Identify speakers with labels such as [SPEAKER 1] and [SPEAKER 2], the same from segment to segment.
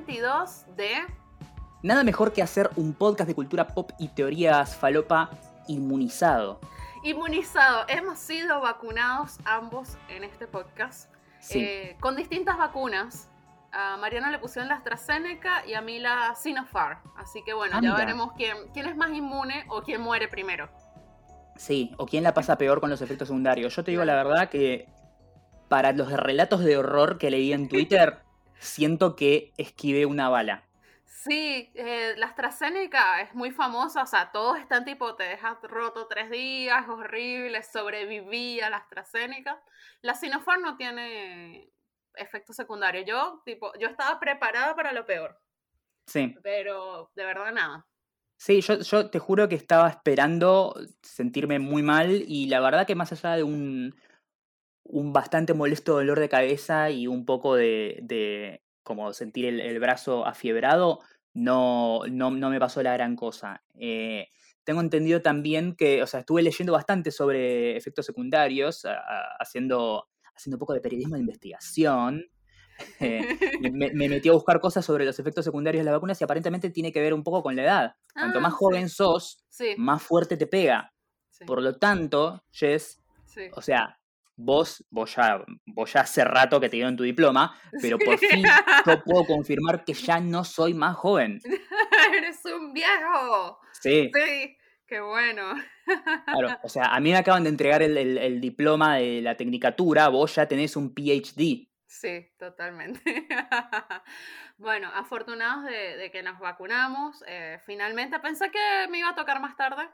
[SPEAKER 1] episodio número 122 de...
[SPEAKER 2] Nada mejor que hacer un podcast de cultura pop y teorías falopa inmunizado.
[SPEAKER 1] Inmunizado. Hemos sido vacunados ambos en este podcast.
[SPEAKER 2] Sí.
[SPEAKER 1] eh, con distintas vacunas. A Mariano le pusieron la AstraZeneca y a mí la Sinopharm. Así que bueno,
[SPEAKER 2] Ah,
[SPEAKER 1] ya
[SPEAKER 2] mira.
[SPEAKER 1] veremos quién, quién es más inmune o quién muere primero.
[SPEAKER 2] Sí, o quién la pasa peor con los efectos secundarios. Yo te digo la verdad que para los relatos de horror que leí en Twitter, siento que esquivé una bala.
[SPEAKER 1] Sí, eh, la AstraZeneca es muy famosa, o sea, todos están tipo, te dejas roto tres días, horrible, sobreviví a la AstraZeneca. La Sinopharm no tiene efectos secundarios. Yo, tipo, yo estaba preparada para lo peor,
[SPEAKER 2] Sí,
[SPEAKER 1] pero de verdad nada.
[SPEAKER 2] sí, yo, yo te juro que estaba esperando sentirme muy mal y la verdad que más allá de un, un bastante molesto dolor de cabeza y un poco de, de como sentir el, el brazo afiebrado, no, no, no me pasó la gran cosa. Eh, tengo entendido también que, o sea, estuve leyendo bastante sobre efectos secundarios, a- a- haciendo, haciendo un poco de periodismo de investigación. Eh, me, me metí a buscar cosas sobre los efectos secundarios de las vacunas y aparentemente tiene que ver un poco con la edad. Cuanto
[SPEAKER 1] Ah,
[SPEAKER 2] más
[SPEAKER 1] sí.
[SPEAKER 2] joven sos,
[SPEAKER 1] Sí,
[SPEAKER 2] más fuerte te pega.
[SPEAKER 1] sí,
[SPEAKER 2] Por lo tanto, Jess,
[SPEAKER 1] sí.
[SPEAKER 2] o sea, vos, vos ya, vos ya hace rato que te dieron tu diploma, pero por fin yo puedo confirmar que ya no soy más joven.
[SPEAKER 1] Eres un viejo.
[SPEAKER 2] Sí,
[SPEAKER 1] Sí, qué bueno.
[SPEAKER 2] claro. O sea, a mí me acaban de entregar el, el- el diploma de la tecnicatura, vos ya tenés un PhD.
[SPEAKER 1] Sí, totalmente. bueno, afortunados de, de que nos vacunamos. eh, finalmente pensé que me iba a tocar más tarde.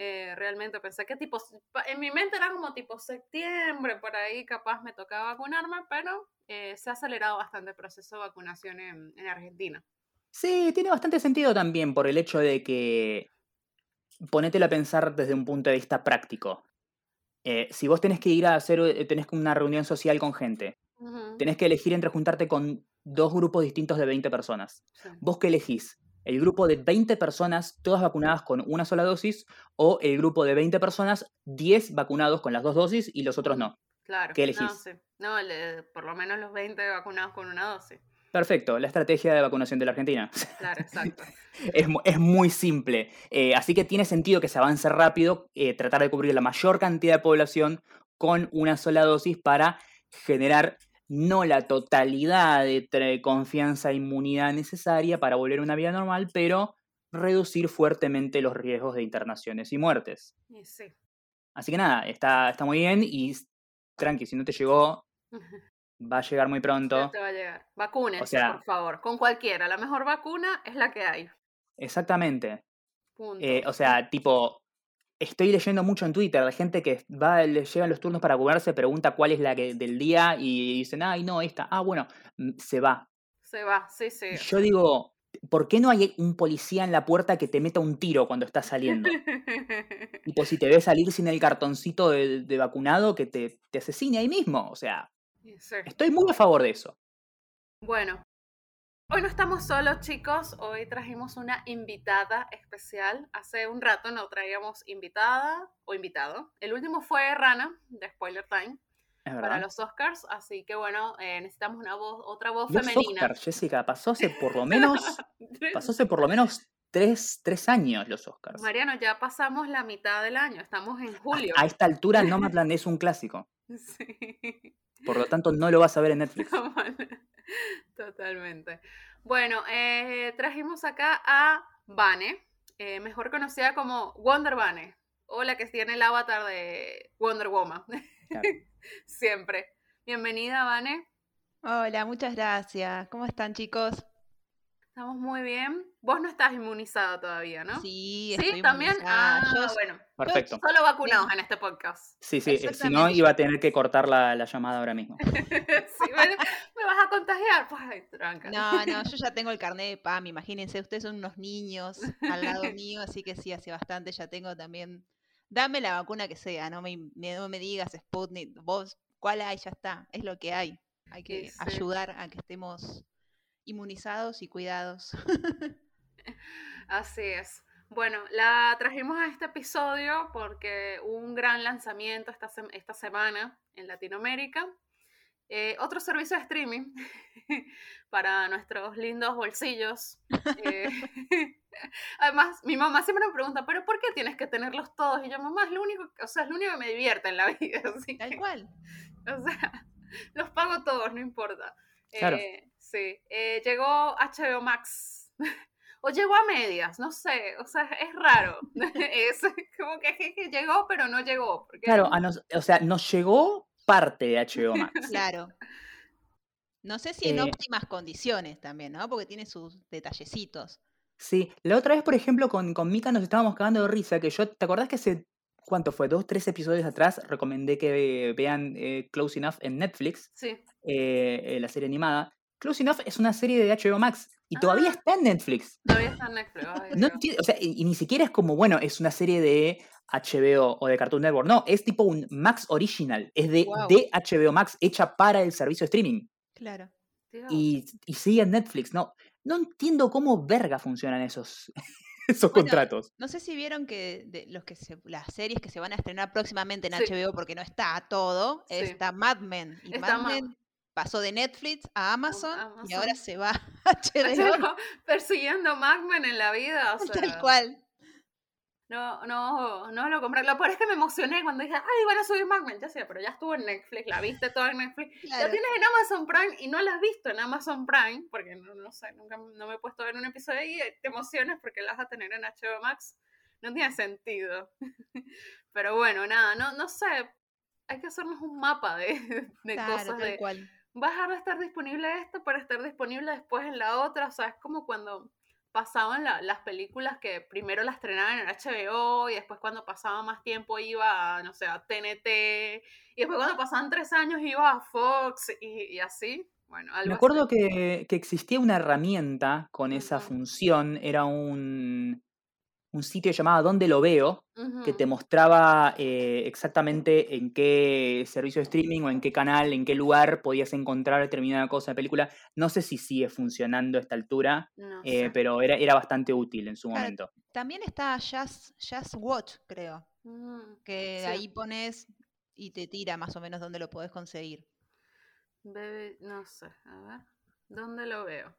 [SPEAKER 1] Eh, realmente pensé que tipo, en mi mente era como tipo septiembre, por ahí capaz me tocaba vacunarme, pero eh, se ha acelerado bastante el proceso de vacunación en, en Argentina.
[SPEAKER 2] Sí, tiene bastante sentido también por el hecho de que ponételo a pensar desde un punto de vista práctico. Eh, si vos tenés que ir a hacer, tenés una reunión social con gente, tenés que elegir entre juntarte con dos grupos distintos de 20 personas.
[SPEAKER 1] sí.
[SPEAKER 2] ¿Vos qué elegís? ¿El grupo de 20 personas, todas vacunadas con una sola dosis? ¿O el grupo de 20 personas, 10 vacunados con las dos dosis y los otros no?
[SPEAKER 1] Claro.
[SPEAKER 2] ¿Qué
[SPEAKER 1] No,
[SPEAKER 2] elegís?
[SPEAKER 1] sí. No, le- por lo menos los 20 vacunados con una dosis.
[SPEAKER 2] Perfecto, la estrategia de vacunación de la Argentina.
[SPEAKER 1] Claro, exacto.
[SPEAKER 2] es, es muy simple. Eh, así que tiene sentido que se avance rápido, eh, tratar de cubrir la mayor cantidad de población con una sola dosis para generar no la totalidad de confianza e inmunidad necesaria para volver a una vida normal, pero reducir fuertemente los riesgos de internaciones y muertes.
[SPEAKER 1] Sí.
[SPEAKER 2] Así que nada, está, está muy bien y tranqui, si no te llegó, va a llegar muy pronto.
[SPEAKER 1] te va a llegar. Vacúnense,
[SPEAKER 2] sea-
[SPEAKER 1] por favor. Con cualquiera. La mejor vacuna es la que hay.
[SPEAKER 2] Exactamente.
[SPEAKER 1] Punto.
[SPEAKER 2] Eh, o sea, tipo, estoy leyendo mucho en Twitter de gente que va, le llegan los turnos para vacunarse, pregunta cuál es la que, del día y dicen, ay, no, esta, ah, bueno, mm, se va.
[SPEAKER 1] Se va, sí, sí.
[SPEAKER 2] Y yo digo, ¿por qué no hay un policía en la puerta que te meta un tiro cuando estás saliendo? tipo, si te ve salir sin el cartoncito de, de vacunado, que te, te asesine ahí mismo. O sea,
[SPEAKER 1] Y sí.
[SPEAKER 2] estoy muy a favor de eso.
[SPEAKER 1] Bueno, hoy no estamos solos, chicos. Hoy trajimos una invitada especial. Hace un rato no traíamos invitada o invitado. El último fue Rana, de Spoiler Time,
[SPEAKER 2] Es
[SPEAKER 1] para los Oscars. Así que bueno, eh, necesitamos una voz, otra voz
[SPEAKER 2] Los
[SPEAKER 1] femenina.
[SPEAKER 2] Oscars, Jessica, pasó hace por lo menos, pasó hace por lo menos tres, tres años los Oscars.
[SPEAKER 1] Mariano, ya pasamos la mitad del año. Estamos en julio.
[SPEAKER 2] A esta altura Nomadland es un clásico.
[SPEAKER 1] Sí.
[SPEAKER 2] Por lo tanto, no lo vas a ver en Netflix.
[SPEAKER 1] Totalmente. Bueno, eh, trajimos acá a Vane, eh, mejor conocida como Wonder Vane, o la que tiene el avatar de Wonder Woman.
[SPEAKER 2] Claro.
[SPEAKER 1] Siempre. Bienvenida, Vane.
[SPEAKER 3] Hola, muchas gracias. ¿Cómo están, chicos?
[SPEAKER 1] Estamos muy bien. Vos no estás inmunizada todavía, ¿no?
[SPEAKER 3] Sí,
[SPEAKER 1] ¿Sí?
[SPEAKER 3] estoy
[SPEAKER 1] ¿También?
[SPEAKER 3] inmunizada.
[SPEAKER 1] Ah,
[SPEAKER 3] Yo-
[SPEAKER 1] bueno.
[SPEAKER 2] Perfecto.
[SPEAKER 1] Solo vacunados en este podcast.
[SPEAKER 2] Sí, sí, eh, si no iba a tener que cortar la, la llamada ahora mismo.
[SPEAKER 1] Sí, bueno, ¿Me vas a contagiar? Pues, tranca.
[SPEAKER 3] No, no, yo ya tengo el carnet de PAM, imagínense, ustedes son unos niños al lado mío, así que sí, hace bastante ya tengo también. Dame la vacuna que sea, no me, me- no me digas Sputnik, vos, ¿cuál hay? Ya está, es lo que hay. Hay que
[SPEAKER 1] sí.
[SPEAKER 3] ayudar a que estemos inmunizados y cuidados.
[SPEAKER 1] Así es. Bueno, la trajimos a este episodio porque hubo un gran lanzamiento esta, sem- esta semana en Latinoamérica Eh, otro servicio de streaming para nuestros lindos bolsillos. Eh, además, mi mamá siempre me pregunta, ¿pero por qué tienes que tenerlos todos? Y yo, mamá, es lo único, o sea, es lo único que me divierte en la vida. Así
[SPEAKER 3] Tal
[SPEAKER 1] que,
[SPEAKER 3] cual.
[SPEAKER 1] o sea, los pago todos, no importa.
[SPEAKER 2] Claro.
[SPEAKER 1] Eh, sí, eh, llegó HBO Max. O llegó a medias, no sé, o sea, es raro. es como que, que- que llegó, pero no llegó. Porque
[SPEAKER 2] Claro, a nos- o sea, nos llegó parte de HBO Max.
[SPEAKER 3] Claro. No sé si en
[SPEAKER 2] Eh,
[SPEAKER 3] óptimas condiciones también, ¿no? Porque tiene sus detallecitos.
[SPEAKER 2] Sí, la otra vez, por ejemplo, con, con Mika nos estábamos cagando de risa, que yo, ¿te acordás que hace, ¿cuánto fue? Dos, tres episodios atrás recomendé que vean eh, Close Enough en Netflix,
[SPEAKER 1] Sí,
[SPEAKER 2] eh, eh, la serie animada. Close Enough es una serie de HBO Max y todavía
[SPEAKER 1] Ah.
[SPEAKER 2] está en Netflix.
[SPEAKER 1] todavía está en Netflix.
[SPEAKER 2] No o sea, y, y ni siquiera es como, bueno, es una serie de HBO o de Cartoon Network. No, es tipo un Max Original. Es de, de HBO Max, hecha para el servicio de streaming.
[SPEAKER 3] Claro.
[SPEAKER 2] Y, y sigue en Netflix. No, no entiendo cómo verga funcionan esos, esos
[SPEAKER 3] Bueno,
[SPEAKER 2] contratos.
[SPEAKER 3] No sé si vieron que de los que se- las series que se van a estrenar próximamente en
[SPEAKER 1] Sí.
[SPEAKER 3] HBO, porque no está todo,
[SPEAKER 1] Sí.
[SPEAKER 3] está Mad Men. Y
[SPEAKER 1] Está
[SPEAKER 3] Mad
[SPEAKER 1] Mad-
[SPEAKER 3] Men pasó de Netflix a Amazon, y ahora se va a HBO.
[SPEAKER 1] Persiguiendo Magman en la vida, o sea,
[SPEAKER 3] Tal cual.
[SPEAKER 1] No, no, no lo compré. Lo peor es que me emocioné cuando dije, ay, van a subir Magman. Ya sé, pero ya estuvo en Netflix, la viste toda en Netflix. La
[SPEAKER 3] Claro.
[SPEAKER 1] tienes en Amazon Prime y no la has visto en Amazon Prime, porque no, no sé, nunca no me he puesto a ver un episodio y te emocionas porque la vas a tener en HBO Max. No tiene sentido. Pero bueno, nada, no, no sé. Hay que hacernos un mapa de, de
[SPEAKER 3] Claro,
[SPEAKER 1] cosas
[SPEAKER 3] tal
[SPEAKER 1] de
[SPEAKER 3] cual.
[SPEAKER 1] Va a dejar de estar disponible esto para estar disponible después en la otra. O sea, es como cuando pasaban la- las películas que primero las estrenaban en HBO y después cuando pasaba más tiempo iba, a, no sé, a TNT y después cuando pasaban tres años iba a Fox y, y así. Bueno, algo
[SPEAKER 2] Me
[SPEAKER 1] así.
[SPEAKER 2] acuerdo que, que existía una herramienta con esa función. Era un, un sitio llamado Donde lo veo, que te mostraba eh, exactamente en qué servicio de streaming o en qué canal, en qué lugar podías encontrar determinada cosa de película. No sé si sigue funcionando a esta altura,
[SPEAKER 1] No
[SPEAKER 2] eh, pero era, era bastante útil en su
[SPEAKER 3] Claro.
[SPEAKER 2] momento.
[SPEAKER 3] También está Just, Just Watch, creo.
[SPEAKER 1] Mm,
[SPEAKER 3] Que
[SPEAKER 1] Sí.
[SPEAKER 3] ahí pones y te tira más o menos dónde lo podés conseguir.
[SPEAKER 1] Baby, no sé, a ver, ¿dónde lo veo?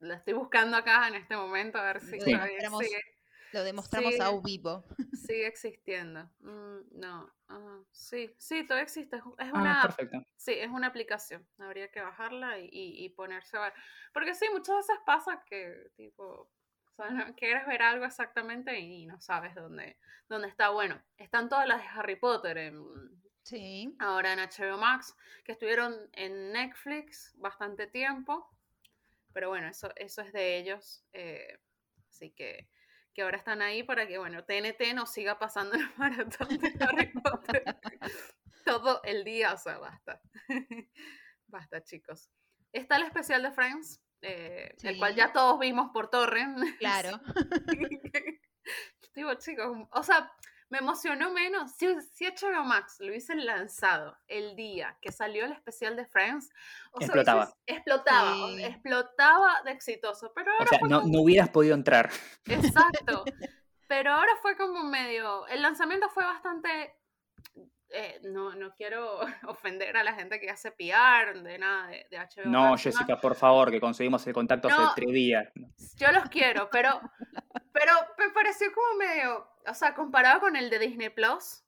[SPEAKER 1] La estoy buscando acá en este momento a ver si todavía sigue.
[SPEAKER 3] Lo demostramos a
[SPEAKER 1] sigue.
[SPEAKER 3] vivo.
[SPEAKER 1] Sigue existiendo. Mm, no. ah, sí, sí, todavía existe. Es, es
[SPEAKER 2] Ah,
[SPEAKER 1] una,
[SPEAKER 2] perfecto.
[SPEAKER 1] sí, es una aplicación. Habría que bajarla y, y- y ponerse a ver. Porque sí, muchas veces pasa que, tipo, o sea, no- quieres ver algo exactamente y no sabes dónde, dónde está. Bueno, están todas las de Harry Potter en,
[SPEAKER 3] Sí.
[SPEAKER 1] ahora en HBO Max, que estuvieron en Netflix bastante tiempo. Pero bueno, eso, eso es de ellos. eh, así que, que ahora están ahí para que, bueno, TNT nos siga pasando el maratón de Harry Potter todo el día. O sea, basta. basta, chicos. Está el especial de Friends, eh, el cual ya todos vimos por torre.
[SPEAKER 3] Claro.
[SPEAKER 1] Digo, chicos, o sea, me emocionó menos. Si, si HBO Max lo hubiesen lanzado el día que salió el especial de Friends, o sea,
[SPEAKER 2] Explotaba.
[SPEAKER 1] hubiese- explotaba, o- explotaba de exitoso. Pero
[SPEAKER 2] O
[SPEAKER 1] ahora
[SPEAKER 2] sea, no,
[SPEAKER 1] como-
[SPEAKER 2] no hubieras podido entrar.
[SPEAKER 1] Exacto. Pero ahora fue como medio. El lanzamiento fue bastante. eh, no, no quiero ofender a la gente que hace PR de nada de, de HBO.
[SPEAKER 2] No,
[SPEAKER 1] Max,
[SPEAKER 2] Jessica, por favor, que conseguimos el contacto
[SPEAKER 1] No.
[SPEAKER 2] hace tres días.
[SPEAKER 1] Yo los quiero, pero, pero me pareció como medio, o sea, comparado con el de Disney Plus,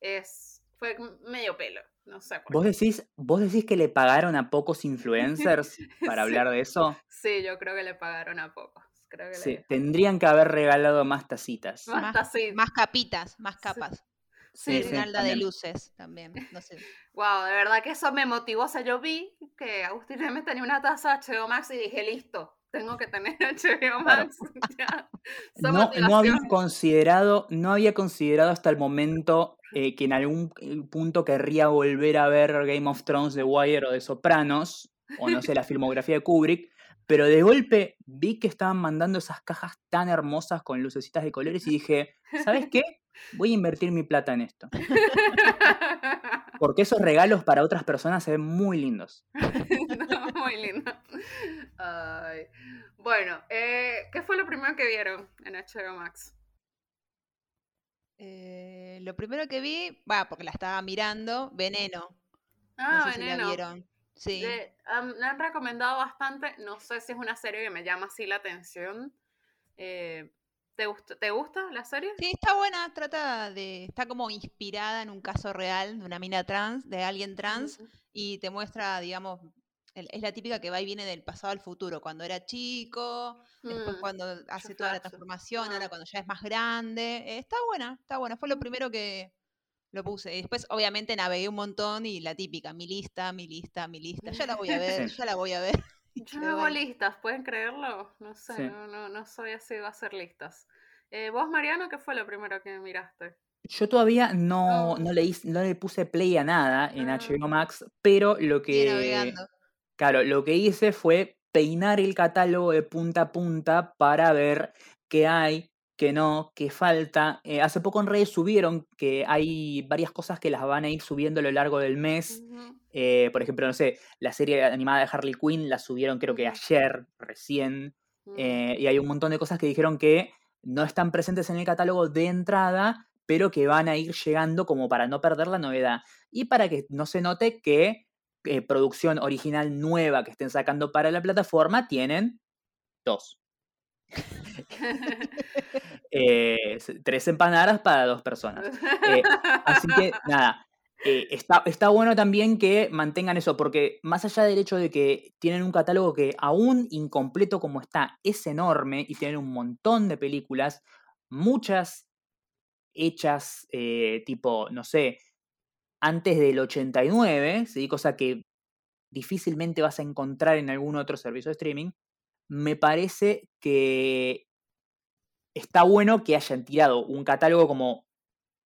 [SPEAKER 1] es, fue medio pelo, no sé por
[SPEAKER 2] ¿Vos decís, ¿Vos decís que le pagaron a pocos influencers para
[SPEAKER 1] Sí.
[SPEAKER 2] hablar de eso?
[SPEAKER 1] Sí, yo creo que le pagaron a pocos, creo que
[SPEAKER 2] Sí,
[SPEAKER 1] le...
[SPEAKER 2] tendrían que haber regalado más tacitas.
[SPEAKER 1] Más
[SPEAKER 3] Más-
[SPEAKER 1] tacitas.
[SPEAKER 3] Más capitas, más capas.
[SPEAKER 1] Sí,
[SPEAKER 3] de luces también. No sé.
[SPEAKER 1] Wow, de verdad que eso me motivó, o sea, yo vi que Agustín M tenía una taza de HBO Max y dije, listo, tengo que tener HBO Max. ya.
[SPEAKER 2] No, no había considerado, no había considerado hasta el momento eh, que en algún eh, punto querría volver a ver Game of Thrones, The Wire o de Sopranos, o no sé, la filmografía de Kubrick, pero de golpe vi que estaban mandando esas cajas tan hermosas con lucecitas de colores y dije, ¿sabes qué? Voy a invertir mi plata en esto. Porque esos regalos para otras personas se ven muy lindos.
[SPEAKER 1] No, muy lindo. Ay. Bueno, eh, ¿qué fue lo primero que vieron en HBO Max?
[SPEAKER 3] Eh, lo primero que vi, va, porque la estaba mirando, Veneno.
[SPEAKER 1] Ah,
[SPEAKER 3] no sé si la
[SPEAKER 1] Veneno.
[SPEAKER 3] vieron. Sí.
[SPEAKER 1] Le han recomendado bastante. No sé si es una serie que me llama así la atención. Eh, ¿te, gusta, ¿Te gusta la serie?
[SPEAKER 3] Sí, está buena, trata de. Está como inspirada en un caso real de una mina trans, de alguien trans, y te muestra, digamos, es la típica que va y viene del pasado al futuro, cuando era chico, después
[SPEAKER 1] Mm,
[SPEAKER 3] cuando hace toda la transformación,
[SPEAKER 1] Ah.
[SPEAKER 3] ahora cuando ya es más grande. eh, está buena, está buena. Fue lo primero que lo puse. Y después, obviamente, navegué un montón y la típica, mi lista, mi lista, mi lista. Ya la voy a ver,
[SPEAKER 2] Sí.
[SPEAKER 3] ya la voy a ver.
[SPEAKER 1] Yo no hago listas, ¿pueden creerlo? No sé,
[SPEAKER 2] Sí.
[SPEAKER 1] no, no, no soy así de hacer listas. Eh, ¿Vos, Mariano, qué fue lo primero que miraste?
[SPEAKER 2] Yo todavía no,
[SPEAKER 1] No.
[SPEAKER 2] no, le, hice- no le puse play a nada en
[SPEAKER 1] Ah.
[SPEAKER 2] HBO Max, pero lo que,
[SPEAKER 3] navegando.
[SPEAKER 2] Claro, lo que hice fue peinar el catálogo de punta a punta para ver qué hay, qué no, qué falta. Eh, hace poco en redes subieron que hay varias cosas que las van a ir subiendo a lo largo del mes. Eh, por ejemplo, no sé, la serie animada de Harley Quinn la subieron creo que ayer, recién.
[SPEAKER 1] mm,
[SPEAKER 2] Eh, y hay un montón de cosas que dijeron que no están presentes en el catálogo de entrada, pero que van a ir llegando como para no perder la novedad. Y para que no se note que eh, producción original nueva que estén sacando para la plataforma tienen dos. Eh, tres empanadas para dos personas. Eh, Así que nada, eh, está, está bueno también que mantengan eso, porque más allá del hecho de que tienen un catálogo que aún incompleto como está, es enorme y tienen un montón de películas, muchas hechas eh, tipo, no sé, antes del 89, ¿sí? cosa que difícilmente vas a encontrar en algún otro servicio de streaming, me parece que está bueno que hayan tirado un catálogo como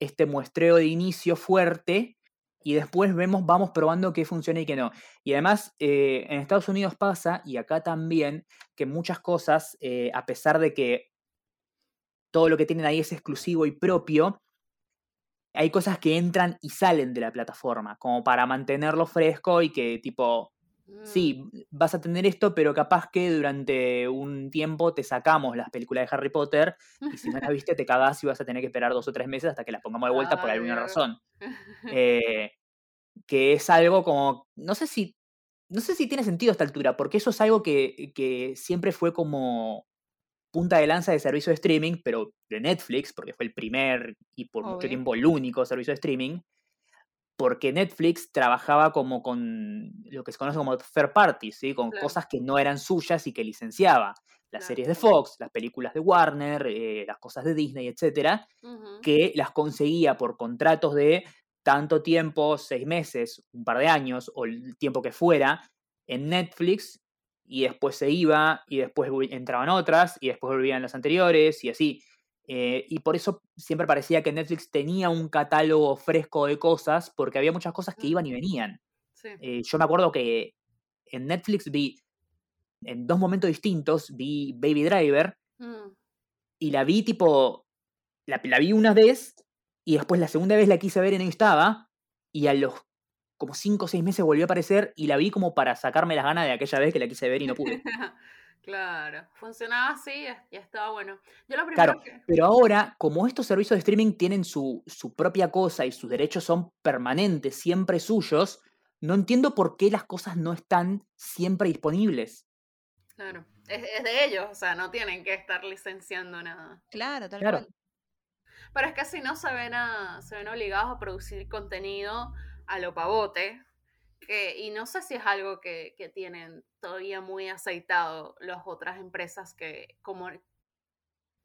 [SPEAKER 2] este muestreo de inicio fuerte y después vemos, vamos probando qué funciona y qué no. Y además, eh, en Estados Unidos pasa, y acá también, que muchas cosas, eh, a pesar de que todo lo que tienen ahí es exclusivo y propio, hay cosas que entran y salen de la plataforma, como para mantenerlo fresco y que tipo,
[SPEAKER 1] mm,
[SPEAKER 2] sí, vas a tener esto, pero capaz que durante un tiempo te sacamos las películas de Harry Potter y si no las viste te cagás y vas a tener que esperar dos o tres meses hasta que las pongamos de vuelta por alguna razón. Eh, que es algo como, no sé si, no sé si tiene sentido a esta altura, porque eso es algo que, que siempre fue como punta de lanza de servicio de streaming, pero de Netflix, porque fue el primer y por mucho tiempo el único servicio de streaming, porque Netflix trabajaba como con lo que se conoce como third party, ¿sí? con
[SPEAKER 1] Claro.
[SPEAKER 2] cosas que no eran suyas y que licenciaba. Las
[SPEAKER 1] Claro.
[SPEAKER 2] series de Fox, las películas de Warner, eh, las cosas de Disney, etcétera, que las conseguía por contratos de tanto tiempo, seis meses, un par de años o el tiempo que fuera, en Netflix y después se iba y después entraban otras y después volvían las anteriores y así. Eh, y por eso siempre parecía que Netflix tenía un catálogo fresco de cosas porque había muchas cosas que iban y venían.
[SPEAKER 1] Sí.
[SPEAKER 2] Eh, yo me acuerdo que en Netflix vi, en dos momentos distintos, vi Baby Driver
[SPEAKER 1] Mm,
[SPEAKER 2] y la vi tipo, la, la vi una vez y después la segunda vez la quise ver y no estaba y a los como cinco o seis meses volvió a aparecer y la vi como para sacarme las ganas de aquella vez que la quise ver y no pude.
[SPEAKER 1] Claro, funcionaba así y es- y estaba bueno. Yo lo primero
[SPEAKER 2] Claro,
[SPEAKER 1] que...
[SPEAKER 2] pero ahora, como estos servicios de streaming tienen su, su propia cosa y sus derechos son permanentes, siempre suyos, no entiendo por qué las cosas no están siempre disponibles.
[SPEAKER 1] Claro, es, es de ellos, o sea, no tienen que estar licenciando nada.
[SPEAKER 3] Claro, tal
[SPEAKER 2] Claro.
[SPEAKER 3] cual.
[SPEAKER 1] Pero es que si no se ven, a- se ven obligados a producir contenido a lo pavote. Que, y no sé si es algo que, que tienen todavía muy aceitado las otras empresas que como,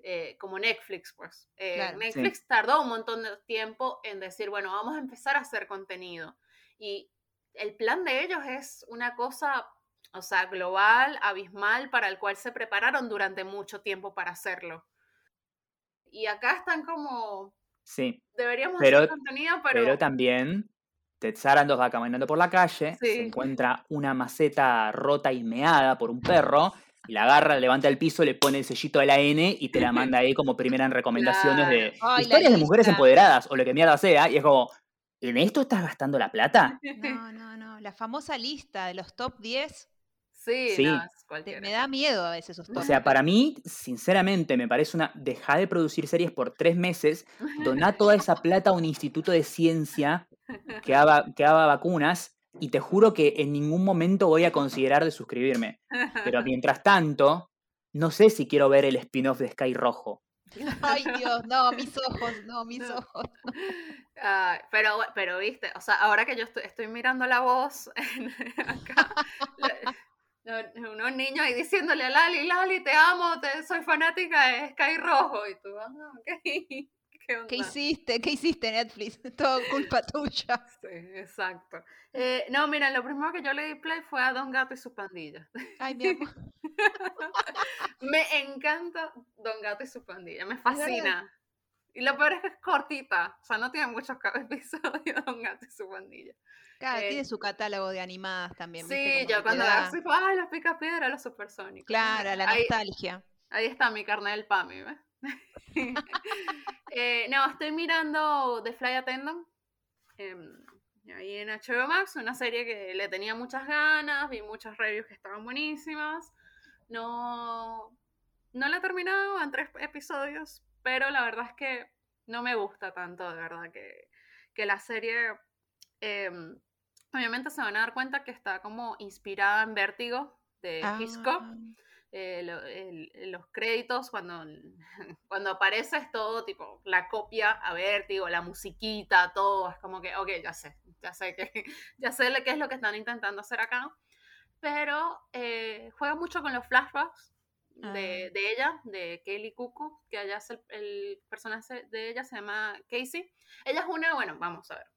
[SPEAKER 1] eh, como Netflix, pues. Eh,
[SPEAKER 3] Claro. Sí.
[SPEAKER 1] Netflix tardó un montón de tiempo en decir, bueno, vamos a empezar a hacer contenido. Y el plan de ellos es una cosa, o sea, global, abismal, para el cual se prepararon durante mucho tiempo para hacerlo. Y acá están como,
[SPEAKER 2] Sí,
[SPEAKER 1] deberíamos
[SPEAKER 2] Pero-
[SPEAKER 1] hacer contenido, pero...
[SPEAKER 2] pero también Ted Sarandos va caminando por la calle,
[SPEAKER 1] Sí.
[SPEAKER 2] se encuentra una maceta rota y meada por un perro, y la agarra, levanta el piso, le pone el sellito de la N y te la manda ahí como primera en recomendaciones de
[SPEAKER 3] Claro.
[SPEAKER 2] Historias de mujeres empoderadas o lo que mierda sea, y es como, ¿en esto estás gastando la plata?
[SPEAKER 3] No, no, no. La famosa lista de los top 10
[SPEAKER 1] Sí,
[SPEAKER 2] Sí.
[SPEAKER 1] no, es
[SPEAKER 3] te-
[SPEAKER 1] cualquiera.
[SPEAKER 3] me da miedo a veces esos
[SPEAKER 2] O
[SPEAKER 3] top.
[SPEAKER 2] sea, para mí, sinceramente, me parece una. Deja de producir series por tres meses, doná toda esa plata a un instituto de ciencia que haga, que haga vacunas y te juro que en ningún momento voy a considerar de suscribirme. Pero mientras tanto, no sé si quiero ver el spin-off de Sky Rojo.
[SPEAKER 3] Ay, Dios, no, mis ojos, no, mis
[SPEAKER 1] No.
[SPEAKER 3] ojos.
[SPEAKER 1] Pero, pero viste, o sea, ahora que yo estoy, estoy mirando la voz en- acá, unos niños ahí diciéndole a Lali, Lali, te amo, te, soy fanática de Sky Rojo. Y tú, ah, ok, ¿qué onda?
[SPEAKER 3] ¿Qué hiciste? ¿Qué hiciste, Netflix? Todo culpa tuya.
[SPEAKER 1] Sí, exacto. Eh, no, mira, lo primero que yo le di play fue a Don Gato y su pandilla.
[SPEAKER 3] Ay, mi amor.
[SPEAKER 1] Me encanta Don Gato y su pandilla, me fascina. Y lo peor es que es cortita, o sea, no tiene muchos episodios Don Gato y su pandilla.
[SPEAKER 3] Claro,
[SPEAKER 1] Eh,
[SPEAKER 3] tiene su catálogo de animadas también. ¿viste?
[SPEAKER 1] Sí,
[SPEAKER 3] Como
[SPEAKER 1] yo cuando así, fue, ay, los pica piedra, los supersónicos.
[SPEAKER 3] Claro, la
[SPEAKER 1] ahí,
[SPEAKER 3] nostalgia.
[SPEAKER 1] ahí está mi carne del PAMI, ¿ves? Eh, no, estoy mirando The Fly Attendant. em, ahí en HBO Max, una serie que le tenía muchas ganas, vi muchas reviews que estaban buenísimas. No, no la he terminado en tres episodios, pero la verdad es que no me gusta tanto, de verdad, que, que la serie... em, obviamente se van a dar cuenta que está como inspirada en Vértigo de Hitchcock
[SPEAKER 3] Ah,
[SPEAKER 1] eh, lo- el- los créditos cuando, cuando aparece es todo tipo la copia a Vértigo, la musiquita, todo, es como que, ok, ya sé, ya sé que, ya sé qué es lo que están intentando hacer acá, pero eh, juega mucho con los flashbacks de,
[SPEAKER 3] Ah.
[SPEAKER 1] de ella, de Kelly Cuckoo, que allá es el, el personaje de ella se llama Casey. Ella es una, bueno, vamos a ver,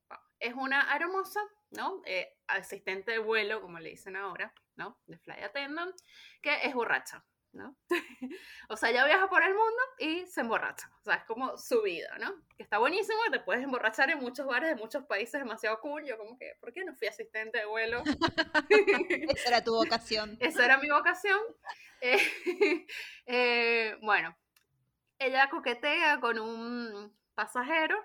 [SPEAKER 1] es una hermosa, ¿no? Eh, asistente de vuelo, como le dicen ahora, ¿no? De Fly Attendant, que es borracha, ¿no? o sea, ella viaja por el mundo y se emborracha. O sea, es como su vida, ¿no? Que está buenísimo, te puedes emborrachar en muchos bares de muchos países, demasiado cool. Yo como que, ¿por qué no fui asistente de vuelo?
[SPEAKER 3] Esa era tu vocación.
[SPEAKER 1] Esa era mi vocación. Eh, eh, bueno, ella coquetea con un pasajero,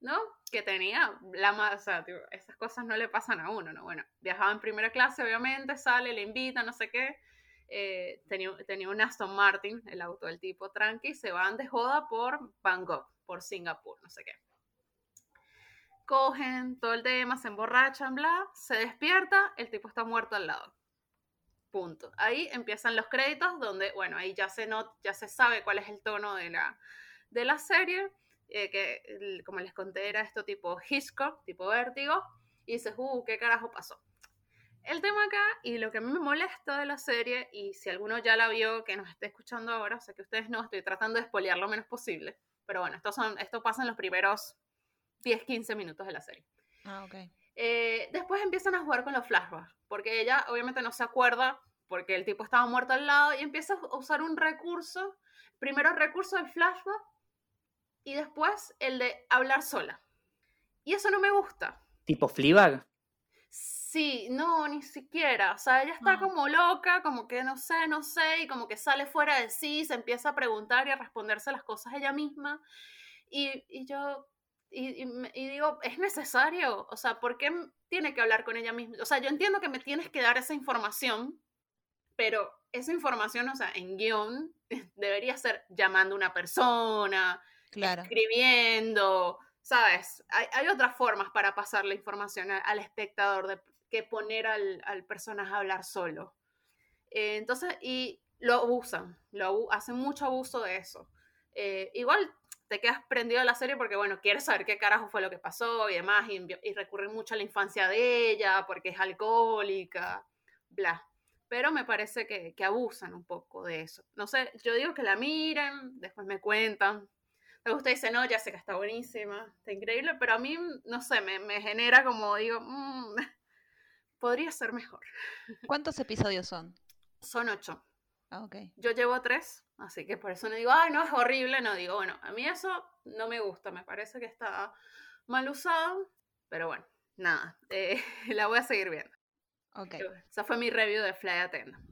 [SPEAKER 1] ¿no? Que tenía la ma- o sea, esas cosas no le pasan a uno, ¿no? Bueno, viajaba en primera clase, obviamente, sale, le invita, no sé qué. Eh, tenía, tenía un Aston Martin, el auto del tipo tranqui, se van de joda por Bangkok, por Singapur, no sé qué. Cogen todo el tema, se emborrachan, bla, se despierta, el tipo está muerto al lado. Punto. Ahí empiezan los créditos donde, bueno, ahí ya se, not, ya se sabe cuál es el tono de la, de la serie, eh, que como les conté era esto tipo Hitchcock, tipo vértigo, y dices, uh, ¿qué carajo pasó? El tema acá, y lo que a mí me molesta de la serie, y si alguno ya la vio, que nos esté escuchando ahora, o sea que ustedes no, estoy tratando de spoilear lo menos posible, pero bueno, esto, son, esto pasa en los primeros 10, 15 minutos de la serie.
[SPEAKER 3] Ah, ok.
[SPEAKER 1] Eh, después empiezan a jugar con los flashbacks, porque ella obviamente no se acuerda, porque el tipo estaba muerto al lado, y empieza a usar un recurso, primero recurso del flashback, y después el de hablar sola. Y eso no me gusta.
[SPEAKER 2] Tipo Fleabag.
[SPEAKER 1] Sí, no, ni siquiera. O sea, ella está
[SPEAKER 3] Ah.
[SPEAKER 1] como loca, como que no sé, no sé, y como que sale fuera de sí, se empieza a preguntar y a responderse las cosas ella misma. Y, y yo, y, y digo, ¿es necesario? O sea, ¿por qué tiene que hablar con ella misma? O sea, yo entiendo que me tienes que dar esa información, pero esa información, o sea, en guion, debería ser llamando a una persona,
[SPEAKER 3] Claro.
[SPEAKER 1] escribiendo, ¿sabes? Hay, hay otras formas para pasar la información a- al espectador de, que poner al, al personaje a hablar solo. Eh, entonces, y lo abusan, lo abu- hacen mucho abuso de eso. Eh, igual te quedas prendido a la serie porque, bueno, quieres saber qué carajo fue lo que pasó y demás, y, y mucho a la infancia de ella porque es alcohólica, bla. Pero me parece que, que abusan un poco de eso. No sé, yo digo que la miren, después me cuentan, Luego usted dice, no, ya sé que está buenísima, está increíble, pero a mí, no sé, me, me genera como, digo, "Mm, podría ser mejor.
[SPEAKER 3] ¿Cuántos episodios son?
[SPEAKER 1] Son ocho.
[SPEAKER 3] Ah, ok.
[SPEAKER 1] Yo llevo tres, así que por eso no digo, ay, no, es horrible, no digo, bueno, a mí eso no me gusta, me parece que está mal usado, pero bueno, nada, eh, la voy a seguir viendo.
[SPEAKER 3] Ok.
[SPEAKER 1] Esa fue mi review de Fly Attendant.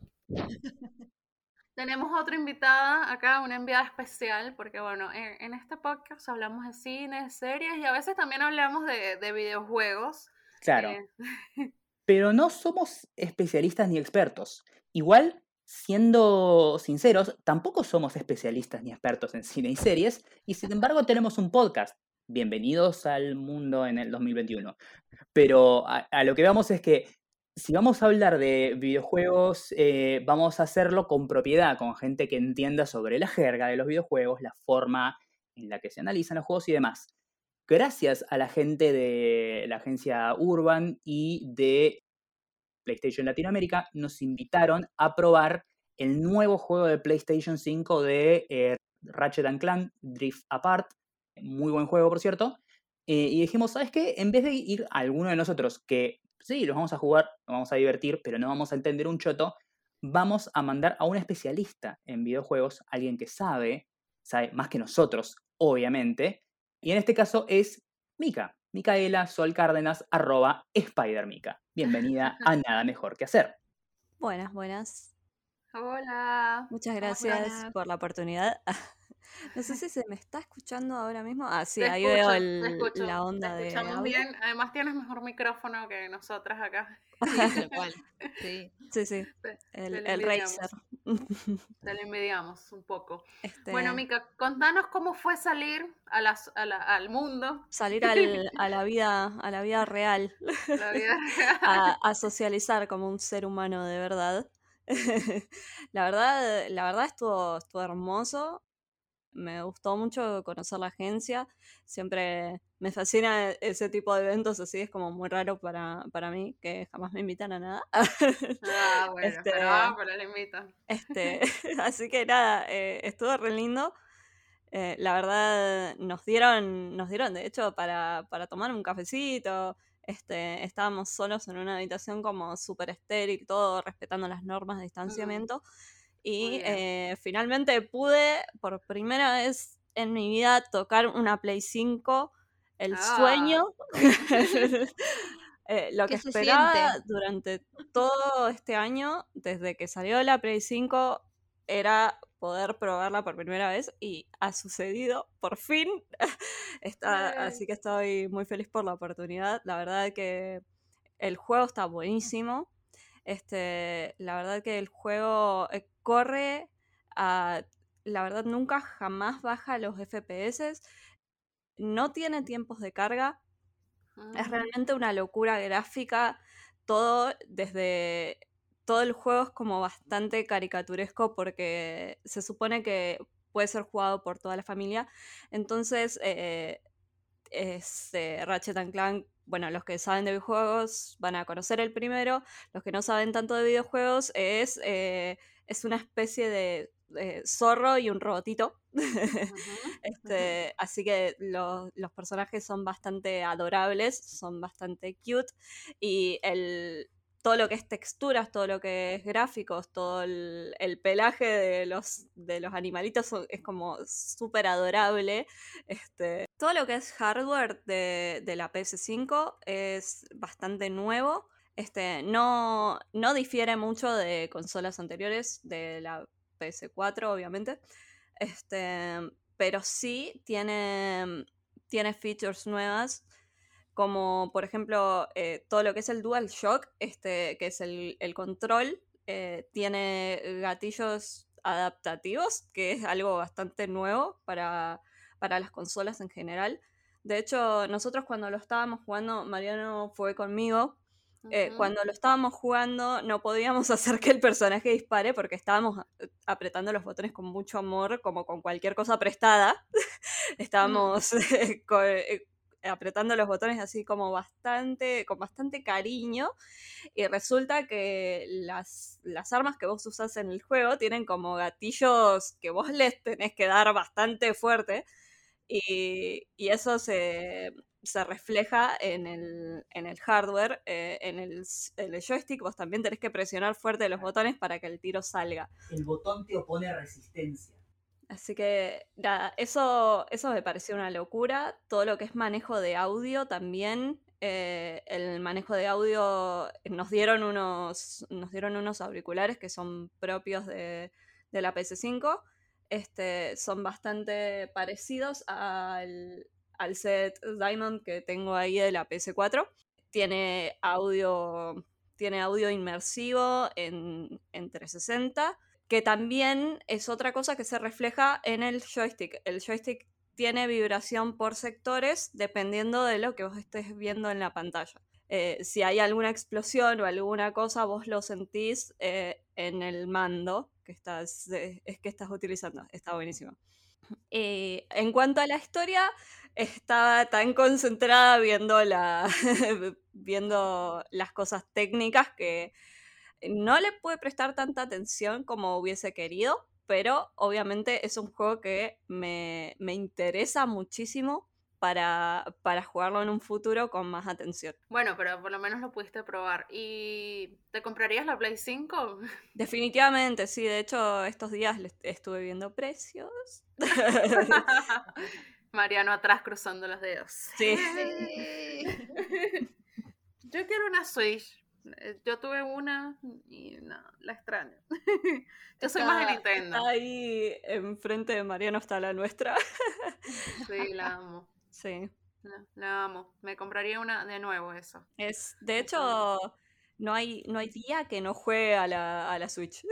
[SPEAKER 1] Tenemos otra invitada acá, una enviada especial, porque bueno, en, en este podcast hablamos de cine, series y a veces también hablamos de, de videojuegos.
[SPEAKER 2] Claro.
[SPEAKER 1] Eh,
[SPEAKER 2] Pero no somos especialistas ni expertos. Igual, siendo sinceros, tampoco somos especialistas ni expertos en cine y series, y sin embargo tenemos un podcast. bienvenidos al mundo en el 2021. Pero a, lo que vamos es que si vamos a hablar de videojuegos, eh, vamos a hacerlo con propiedad, con gente que entienda sobre la jerga de los videojuegos, la forma en la que se analizan los juegos y demás. Gracias a la gente de la agencia Urban y de PlayStation Latinoamérica, nos invitaron a probar el nuevo juego de PlayStation 5 de eh, Ratchet Clank, Drift Apart. Muy buen juego, por cierto. Eh, y dijimos, ¿sabes qué? En vez de ir a alguno de nosotros, que sí, los vamos a jugar, nos vamos a divertir, pero no vamos a entender un choto, vamos a mandar a un especialista en videojuegos, alguien que sabe, sabe más que nosotros, obviamente. Y en este caso es Mika, Micaela Sol Cárdenas, arroba SpiderMica. Bienvenida a Nada Mejor que Hacer.
[SPEAKER 4] Buenas, buenas.
[SPEAKER 1] Hola.
[SPEAKER 4] Muchas gracias por la oportunidad. No sé si se me está escuchando ahora mismo. Ah, sí, ahí veo la onda
[SPEAKER 1] te escuchamos bien. Además tienes mejor micrófono que nosotras acá.
[SPEAKER 4] Sí, sí. sí, El, el Razer.
[SPEAKER 1] Te lo envidiamos un poco. Bueno, este Mica, contanos cómo fue salir a las, al mundo.
[SPEAKER 4] Salir al, a la vida, a la vida real. La vida real. A, a socializar como un ser humano de verdad. la verdad, la verdad estuvo, estuvo hermoso. Me gustó mucho conocer la agencia. Siempre me fascina ese tipo de eventos, así es como muy raro para, para mí, que jamás me invitan a nada.
[SPEAKER 1] Ah, bueno, este, pero, ah, pero le invitan.
[SPEAKER 4] Este, así que nada, eh, estuvo re lindo. Eh, la verdad, nos dieron, nos dieron, de hecho, para, para tomar un cafecito. Este, estábamos solos en una habitación como súper estéril, todo respetando las normas de distanciamiento. Y eh, finalmente pude, por primera vez en mi vida, tocar una Play 5, el ah. sueño. Eh, lo que esperaba durante todo este año, desde que salió la Play 5, era poder probarla por primera vez y ha sucedido por fin. está, así que estoy muy feliz por la oportunidad. La verdad que el juego está buenísimo. Este, la verdad que el juego eh, corre a, la verdad nunca jamás baja los FPS. No tiene tiempos de carga. Es ah. realmente una locura gráfica. Todo desde todo el juego es como bastante caricaturesco porque se supone que puede ser jugado por toda la familia. Entonces, eh, es eh, Ratchet Clank, bueno, los que saben de videojuegos van a conocer el primero, los que no saben tanto de videojuegos es, eh, es una especie de zorro y un robotito. este, Así que los personajes son bastante adorables, son bastante cute y el, todo lo que es texturas, todo lo que es gráficos, todo el, pelaje de los, de los animalitos es como súper adorable. Este, todo lo que es hardware de, la PS5 es bastante nuevo. Este, no, no difiere mucho de consolas anteriores, de la PS4 obviamente. Este, pero sí tiene, tiene features nuevas como por ejemplo eh, todo lo que es el Dual Shock, este, que es el, control, eh, tiene gatillos adaptativos, que es algo bastante nuevo para, las consolas en general. De hecho, nosotros cuando lo estábamos jugando, Mariano fue conmigo. Eh, cuando lo estábamos jugando no podíamos hacer que el personaje dispare porque estábamos apretando los botones con mucho amor, como con cualquier cosa prestada. Mm. estábamos apretando los botones así como bastante, con bastante cariño. Y resulta que las, las armas que vos usás en el juego tienen como gatillos que vos les tenés que dar bastante fuerte. Y, eso se, refleja en el, en el hardware, eh, en, el, en, el, joystick, vos también tenés que presionar fuerte los botones para que el tiro salga.
[SPEAKER 2] El botón te opone resistencia.
[SPEAKER 4] Así que nada, eso, eso me pareció una locura. Todo lo que es manejo de audio también. Eh, el manejo de audio nos dieron unos, nos dieron unos auriculares que son propios de, la PS5. Este, son bastante parecidos al, set Diamond que tengo ahí de la PS4. Tiene audio, tiene audio inmersivo en, en 360 que también es otra cosa que se refleja en el joystick. El joystick tiene vibración por sectores dependiendo de lo que vos estés viendo en la pantalla. Eh, si hay alguna explosión o alguna cosa, vos lo sentís eh, en el mando que estás, es que estás utilizando. Está buenísimo. en cuanto a la historia, estaba tan concentrada viendo, viendo las cosas técnicas que no le pude prestar tanta atención como hubiese querido, pero obviamente es un juego que me, me interesa muchísimo para, para, jugarlo en un futuro con más atención.
[SPEAKER 1] Bueno, pero por lo menos lo pudiste probar. ¿Y te comprarías la Play 5?
[SPEAKER 4] Definitivamente, sí. De hecho, estos días estuve viendo precios.
[SPEAKER 1] Mariano atrás cruzando los dedos.
[SPEAKER 4] Sí.
[SPEAKER 1] Yo quiero una Switch. Eh, yo tuve una y no, la extraño. Yo soy más de Nintendo.
[SPEAKER 4] Ahí enfrente de Mariano está la nuestra.
[SPEAKER 1] Sí, la amo.
[SPEAKER 4] Sí.
[SPEAKER 1] La, amo. Me compraría una de nuevo eso.
[SPEAKER 4] Es, de hecho, no hay, no hay día que no juegue a la, a la Switch.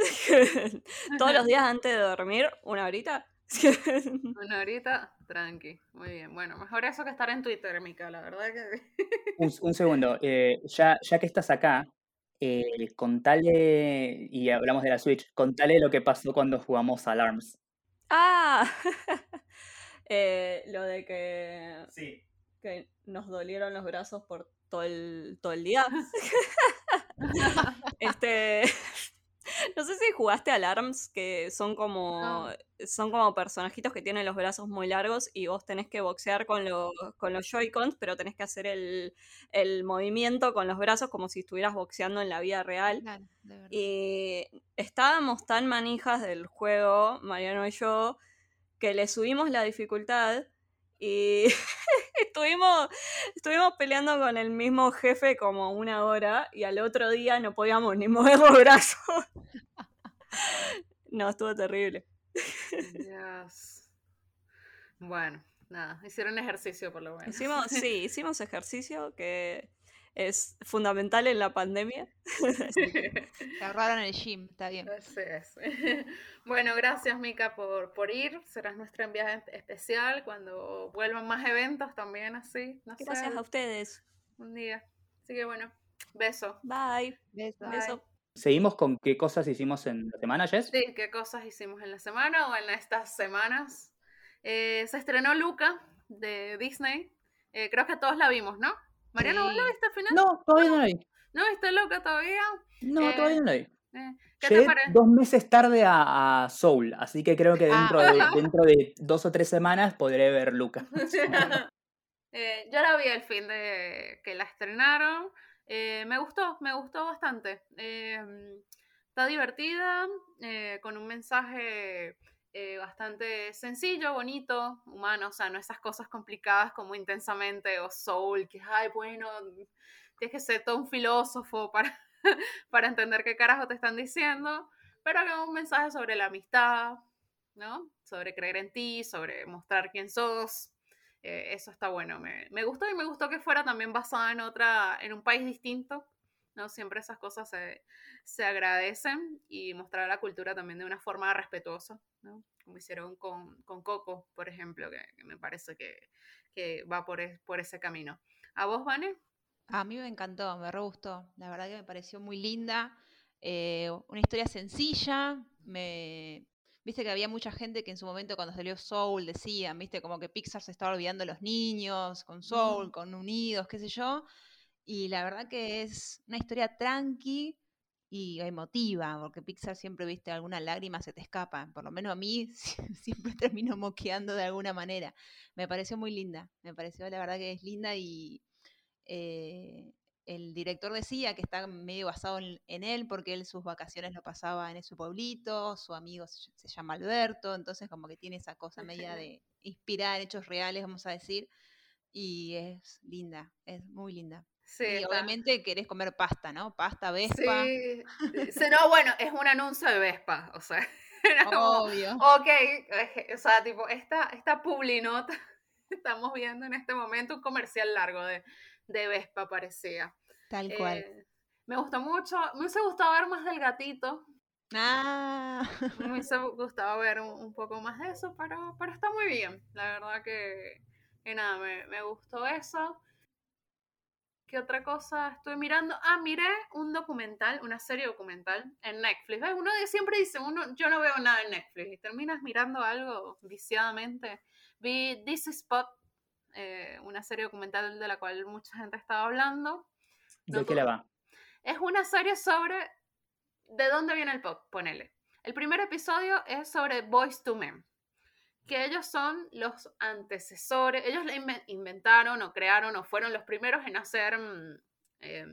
[SPEAKER 4] Todos los días antes de dormir, una horita.
[SPEAKER 1] una horita, tranqui. Muy bien. Bueno, mejor eso que estar en Twitter, Mica, la verdad que.
[SPEAKER 2] un, segundo. Eh, ya, ya que estás acá, eh, contale, y hablamos de la Switch, contale lo que pasó cuando jugamos Alarms.
[SPEAKER 4] Ah, eh, lo de que,
[SPEAKER 2] sí.
[SPEAKER 4] que nos dolieron los brazos por todo el, todo el día. este, si jugaste Alarms, que son como, son como personajitos que tienen los brazos muy largos y vos tenés que boxear con, con los Joy-Cons, pero tenés que hacer el, movimiento con los brazos como si estuvieras boxeando en la vida real. y estábamos tan manijas del juego, Mariano y yo, que le subimos la dificultad y estuvimos, estuvimos peleando con el mismo jefe como una hora y al otro día no podíamos ni mover los brazos. no, estuvo terrible.
[SPEAKER 1] Bueno, nada, hicieron ejercicio por lo menos.
[SPEAKER 4] Hicimos, sí, hicimos ejercicio que es fundamental en la pandemia.
[SPEAKER 3] Se ahorraron el gym, está bien.
[SPEAKER 1] Bueno, gracias Mica por, por ir. Serás nuestra enviada especial cuando vuelvan más eventos también así.
[SPEAKER 4] gracias a ustedes.
[SPEAKER 1] Un día. Así que bueno, beso.
[SPEAKER 4] Bye.
[SPEAKER 3] Beso.
[SPEAKER 2] ¿Seguimos con qué cosas hicimos en la semana, Jess?
[SPEAKER 1] Sí, qué cosas hicimos en la semana o en estas semanas. Eh, se estrenó Luca de Disney. Eh, creo que todos la vimos, ¿no? Mariano, ¿vos la viste al final?
[SPEAKER 2] No, todavía no la vi.
[SPEAKER 1] ¿No viste loca todavía?
[SPEAKER 2] No, eh, todavía no la vi. Eh, ¿Qué dos meses tarde a, Soul, así que creo que ah. dentro, de, dentro de dos o tres semanas podré ver Luca.
[SPEAKER 1] eh, yo la vi el fin de que la estrenaron. Eh, me gustó, me gustó bastante. está divertida, con un mensaje eh, bastante sencillo, bonito, humano, o sea, no esas cosas complicadas como intensamente o soul, que, ay, bueno, tienes que ser todo un filósofo para, para entender qué carajo te están diciendo, pero que un mensaje sobre la amistad, ¿no? Sobre creer en ti, sobre mostrar quién sos. Eh, eso está bueno. Me, me, gustó y me gustó que fuera también basada en otra, en un país distinto. ¿no? Siempre esas cosas se, se agradecen y mostrar la cultura también de una forma respetuosa, ¿no? Como hicieron con, con Coco, por ejemplo, que, me parece que, que va por, por ese camino. ¿A vos, Vane?
[SPEAKER 3] A mí me encantó, me re gustó. La verdad que me pareció muy linda. Eh, una historia sencilla. Me... Viste que había mucha gente que en su momento cuando salió Soul decían, viste, como que Pixar se estaba olvidando de los niños, con Soul, con Unidos, qué sé yo. Y la verdad que es una historia tranqui y emotiva, porque Pixar siempre, viste, alguna lágrima se te escapa. Por lo menos a mí siempre termino moqueando de alguna manera. Me pareció muy linda, me pareció la verdad que es linda y eh, el director decía que está medio basado en, él porque él sus vacaciones lo pasaba en ese pueblito, su amigo se, se llama Alberto, entonces como que tiene esa cosa media de inspirar en hechos reales, vamos a decir, y es linda, es muy linda. Sí, y obviamente querés comer pasta, ¿no? Pasta, Vespa.
[SPEAKER 1] Sí. no, bueno, es un anuncio de Vespa, o sea.
[SPEAKER 3] Obvio.
[SPEAKER 1] ok, o sea, tipo, esta, esta publinota estamos viendo en este momento un comercial largo de, de Vespa, parecía.
[SPEAKER 3] Tal cual. Eh,
[SPEAKER 1] me gustó mucho, me hubiese gustado ver más del gatito.
[SPEAKER 3] Ah.
[SPEAKER 1] Me hubiese gustado ver un, un poco más de eso, pero, pero está muy bien. La verdad que, que nada, me, me gustó eso. ¿Qué otra cosa estoy mirando? Ah, miré un documental, una serie documental en Netflix. ¿Ves? Uno siempre dice, uno, yo no veo nada en Netflix y terminas mirando algo viciadamente. Vi This is Pop, eh, una serie documental de la cual mucha gente estaba hablando.
[SPEAKER 2] ¿De
[SPEAKER 1] No,
[SPEAKER 2] qué la va?
[SPEAKER 1] Es una serie sobre de dónde viene el pop, ponele. El primer episodio es sobre Boys to Men, que ellos son los antecesores, ellos la inven- inventaron o crearon o fueron los primeros en hacer mm, eh,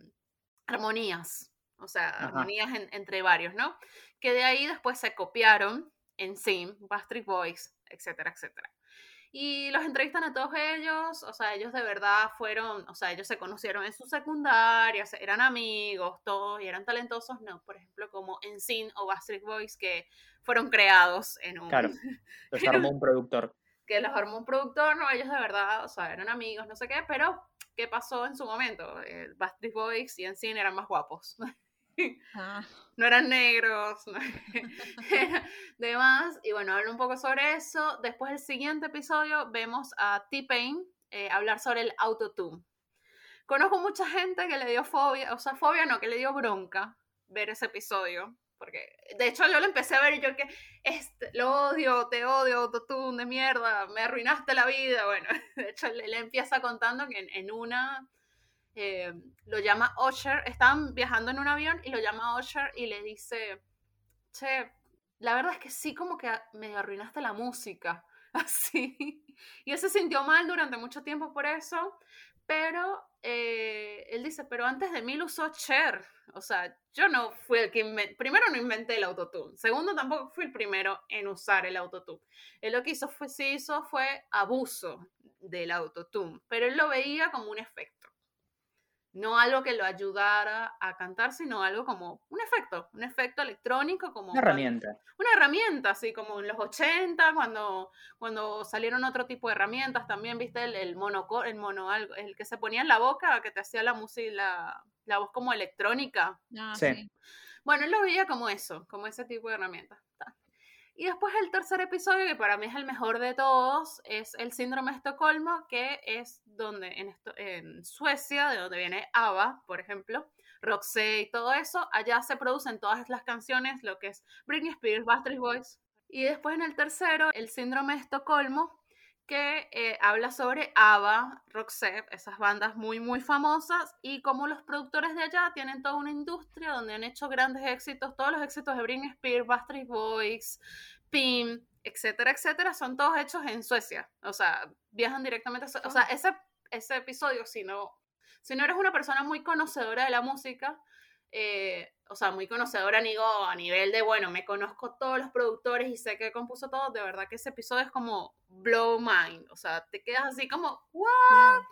[SPEAKER 1] armonías, o sea,
[SPEAKER 2] Ajá.
[SPEAKER 1] armonías en- entre varios, ¿no? Que de ahí después se copiaron en Sim, Backstreet Boys, etcétera, etcétera. Y los entrevistan a todos ellos, o sea, ellos de verdad fueron, o sea, ellos se conocieron en su secundaria, se- eran amigos, todos, y eran talentosos, no, por ejemplo, como NSYNC o Backstreet Boys, que fueron creados en un...
[SPEAKER 2] Claro. Los armó un productor.
[SPEAKER 1] que los armó un productor, no, ellos de verdad, o sea, eran amigos, no sé qué, pero ¿qué pasó en su momento? Eh, Backstreet Boys y NSYNC eran más guapos.
[SPEAKER 3] Ah,
[SPEAKER 1] no eran negros, demás. Y bueno, hablo un poco sobre eso. Después del siguiente episodio vemos a T-Pain eh, hablar sobre el autotune. Conozco mucha gente que le dio fobia, o sea, fobia no, que le dio bronca ver ese episodio. Porque, de hecho, yo lo empecé a ver y yo que, este, lo odio, te odio, autotune de mierda, me arruinaste la vida. Bueno, de hecho, le, empieza contando que en una eh, lo llama Usher, estaban viajando en un avión y lo llama Usher y le dice, che, la verdad es que sí como que me arruinaste la música, así. Y él se sintió mal durante mucho tiempo por eso, pero eh, él dice, pero antes de mí lo usó Cher, o sea, yo no fui el que inventé, primero no inventé el autotune, segundo tampoco fui el primero en usar el autotune. Él lo que hizo fue, sí hizo fue abuso del autotune, pero él lo veía como un efecto no algo que lo ayudara a cantar, sino algo como un efecto, un efecto electrónico, como
[SPEAKER 2] Una herramienta.
[SPEAKER 1] una herramienta, así como en los 80, cuando, cuando salieron otro tipo de herramientas, también viste el, el mono, el mono algo, el que se ponía en la boca, que te hacía la música, la, la voz como electrónica.
[SPEAKER 3] ah,
[SPEAKER 2] Sí.
[SPEAKER 3] sí.
[SPEAKER 1] Bueno, él lo veía como eso, como ese tipo de herramientas. Y después el tercer episodio, que para mí es el mejor de todos, es el síndrome de Estocolmo, que es donde en, esto, en Suecia, de donde viene ABBA, por ejemplo, Roxette y todo eso, allá se producen todas las canciones, lo que es Britney Spears, Backstreet Boys. Y después en el tercero, el síndrome de Estocolmo, que eh, habla sobre ABBA, Roxette, esas bandas muy, muy famosas, y cómo los productores de allá tienen toda una industria donde han hecho grandes éxitos, todos los éxitos de Britney Spears, Backstreet Boys, Pim, etcétera, etcétera, son todos hechos en Suecia. O sea, viajan directamente a Sue- O sea, ese, ese episodio, si no, si no eres una persona muy conocedora de la música, eh, o sea, muy conocedora digo, a nivel de, bueno, me conozco todos los productores y sé que compuso todo, de verdad que ese episodio es como blow mind, o sea, te quedas así como, ¿what?
[SPEAKER 3] Claro.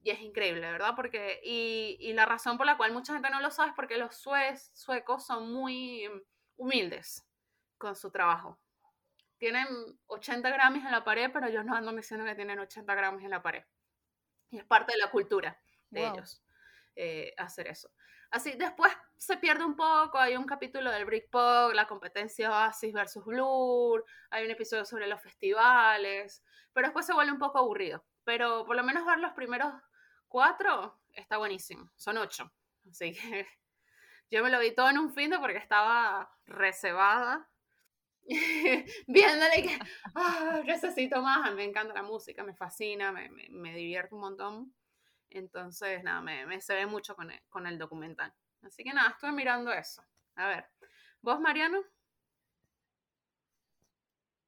[SPEAKER 1] Y es increíble, ¿verdad? Porque, y, y la razón por la cual mucha gente no lo sabe es porque los suez- suecos son muy humildes con su trabajo. Tienen 80 Grammys en la pared, pero ellos no andan diciendo que tienen 80 Grammys en la pared. Y es parte de la cultura de
[SPEAKER 3] Wow.
[SPEAKER 1] ellos eh, hacer eso. Así, después se pierde un poco, hay un capítulo del Britpop, la competencia Oasis versus Blur, hay un episodio sobre los festivales, pero después se vuelve un poco aburrido. Pero por lo menos ver los primeros cuatro está buenísimo, son ocho. Así que yo me lo vi todo en un fin de porque estaba reservada. Viéndole que "Ah, necesito más, me encanta la música, me fascina, me, me, me divierte un montón. Entonces, nada, me, me se ve mucho con el, con el documental. Así que nada, estuve mirando eso. A ver, ¿vos, Mariano?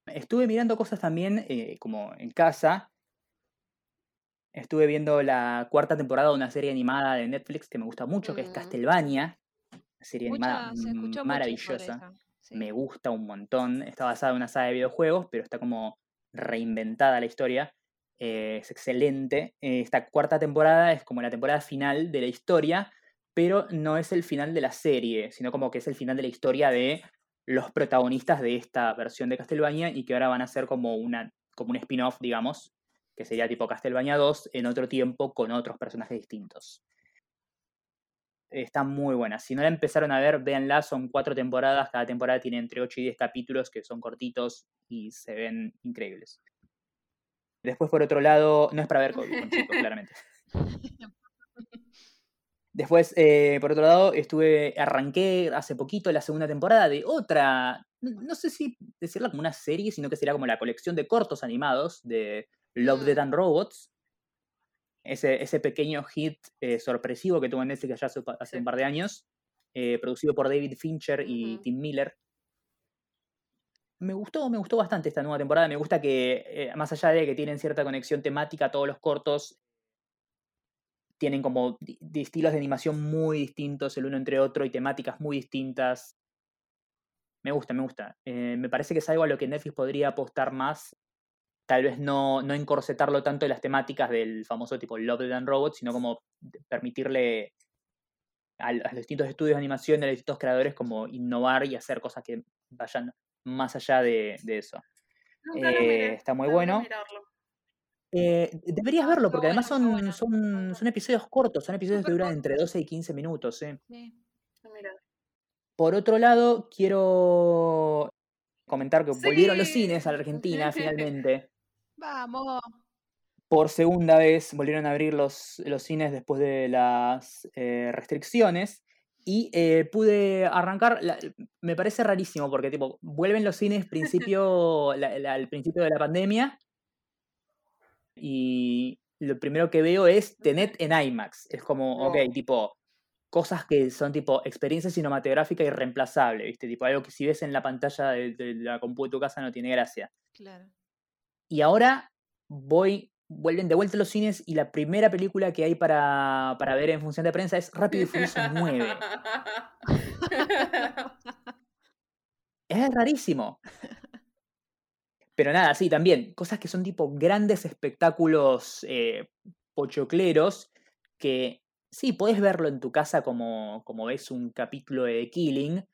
[SPEAKER 2] Estuve mirando cosas también eh, como en casa. Estuve viendo la cuarta temporada de una serie animada de Netflix que me gusta mucho, que es. Castlevania. Una serie animada
[SPEAKER 3] se
[SPEAKER 2] maravillosa.
[SPEAKER 3] sí.
[SPEAKER 2] Me gusta un montón. Está basada en una saga de videojuegos, pero está como reinventada la historia. Eh, es excelente. Eh, esta cuarta temporada es como la temporada final de la historia, pero no es el final de la serie, sino como que es el final de la historia de los protagonistas de esta versión de Castlevania y que ahora van a ser como, una, como un spin-off, digamos, que sería tipo Castlevania 2 en otro tiempo con otros personajes distintos. está muy buena. Si no la empezaron a ver, véanla, son cuatro temporadas, cada temporada tiene entre 8 y 10 capítulos que son cortitos y se ven increíbles. Después, por otro lado, no es para ver con, con chicos, claramente. Después, eh, por otro lado, estuve, arranqué hace poquito la segunda temporada de otra, no, sé si decirla como una serie, sino que sería como la colección de cortos animados de Love, Death
[SPEAKER 1] Mm.
[SPEAKER 2] and Robots. Ese, ese pequeño hit eh, sorpresivo que tuvo en Netflix ya hace, pa- hace
[SPEAKER 1] Sí.
[SPEAKER 2] un par de años, eh, producido por David Fincher y. Tim Miller. Me gustó, me gustó bastante esta nueva temporada. Me gusta que, eh, más allá de que tienen cierta conexión temática, todos los cortos tienen como estilos de animación muy distintos el uno entre otro y temáticas muy distintas. Me gusta, me gusta. Eh, me parece que es algo a lo que Netflix podría apostar más. Tal vez no, no encorsetarlo tanto en las temáticas del famoso tipo Love, Death and Robots, sino como permitirle a los distintos estudios de animación, a los distintos creadores, como innovar y hacer cosas que vayan más allá de, de eso. Eh,
[SPEAKER 1] miré,
[SPEAKER 2] está muy bueno. Eh, deberías verlo, porque además son,
[SPEAKER 1] bueno.
[SPEAKER 2] son, son episodios cortos, son episodios que duran entre
[SPEAKER 1] cortos.
[SPEAKER 2] 12 y 15 minutos. ¿eh?
[SPEAKER 3] Sí.
[SPEAKER 2] Por otro lado, quiero comentar que volvieron los cines a la
[SPEAKER 1] Sí.
[SPEAKER 2] Argentina finalmente.
[SPEAKER 3] Vamos.
[SPEAKER 2] Por segunda vez volvieron a abrir los, los cines después de las eh, restricciones. Y eh, pude arrancar, la- me parece rarísimo porque tipo, vuelven los cines principio, la- la- al principio de la pandemia y lo primero que veo es Tenet en IMAX. Es como, ok,
[SPEAKER 1] Wow.
[SPEAKER 2] tipo, cosas que son tipo experiencia cinematográfica irreemplazable, ¿viste? Tipo, algo que si ves en la pantalla de, de la compu de tu casa no tiene gracia.
[SPEAKER 3] Claro.
[SPEAKER 2] Y ahora voy, vuelven de vuelta a los cines y la primera película que hay para, para ver en función de prensa es Rápido y Furioso 9. Es rarísimo. Pero nada, sí, también, cosas que son tipo grandes espectáculos eh, pochocleros que sí, podés verlo en tu casa como, como ves un capítulo de The Killing,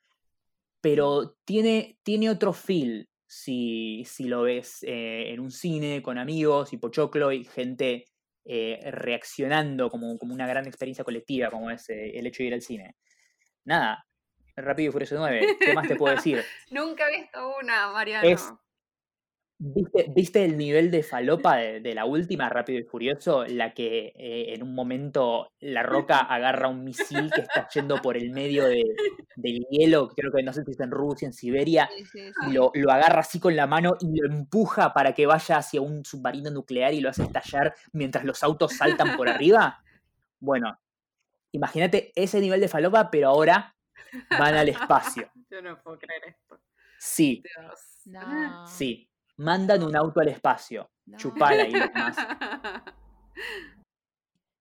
[SPEAKER 2] pero tiene, tiene otro feel si, si lo ves eh, en un cine con amigos y pochoclo y gente eh, reaccionando como, como una gran experiencia colectiva, como es eh, el hecho de ir al cine. Nada, Rápido y Furioso 9, ¿qué más te puedo decir?
[SPEAKER 1] Nunca he visto una, Mariano.
[SPEAKER 2] Es- ¿Viste, viste el nivel de falopa de, de la última, Rápido y Furioso? La que eh, en un momento la roca agarra un misil que está yendo por el medio de- del hielo, creo que no sé si es en Rusia, en Siberia,
[SPEAKER 3] Sí, sí,
[SPEAKER 2] y
[SPEAKER 3] sí.
[SPEAKER 2] lo, lo agarra así con la mano y lo empuja para que vaya hacia un submarino nuclear y lo hace estallar mientras los autos saltan por arriba. Bueno, imagínate ese nivel de falopa, pero ahora van al espacio.
[SPEAKER 1] Yo no puedo creer esto.
[SPEAKER 2] Sí,
[SPEAKER 1] Dios.
[SPEAKER 3] No.
[SPEAKER 2] sí. Mandan un auto al espacio.
[SPEAKER 3] no.
[SPEAKER 2] Chupala y más.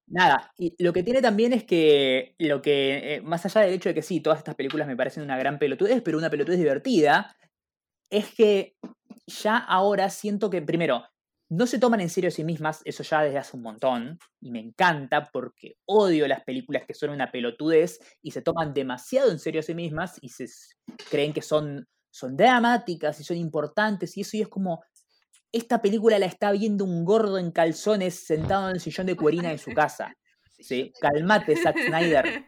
[SPEAKER 2] Nada, y lo que tiene también es que lo que, eh, más allá del hecho de que sí, todas estas películas me parecen una gran pelotudez, pero una pelotudez divertida, es que ya ahora siento que, primero, no se toman en serio a sí mismas, eso ya desde hace un montón, y me encanta porque odio las películas que son una pelotudez y se toman demasiado en serio a sí mismas y se creen que son, son dramáticas y son importantes y eso y es como, esta película la está viendo un gordo en calzones sentado en el sillón de cuerina de su casa.
[SPEAKER 3] Sí,
[SPEAKER 2] Calmate, Zack Snyder.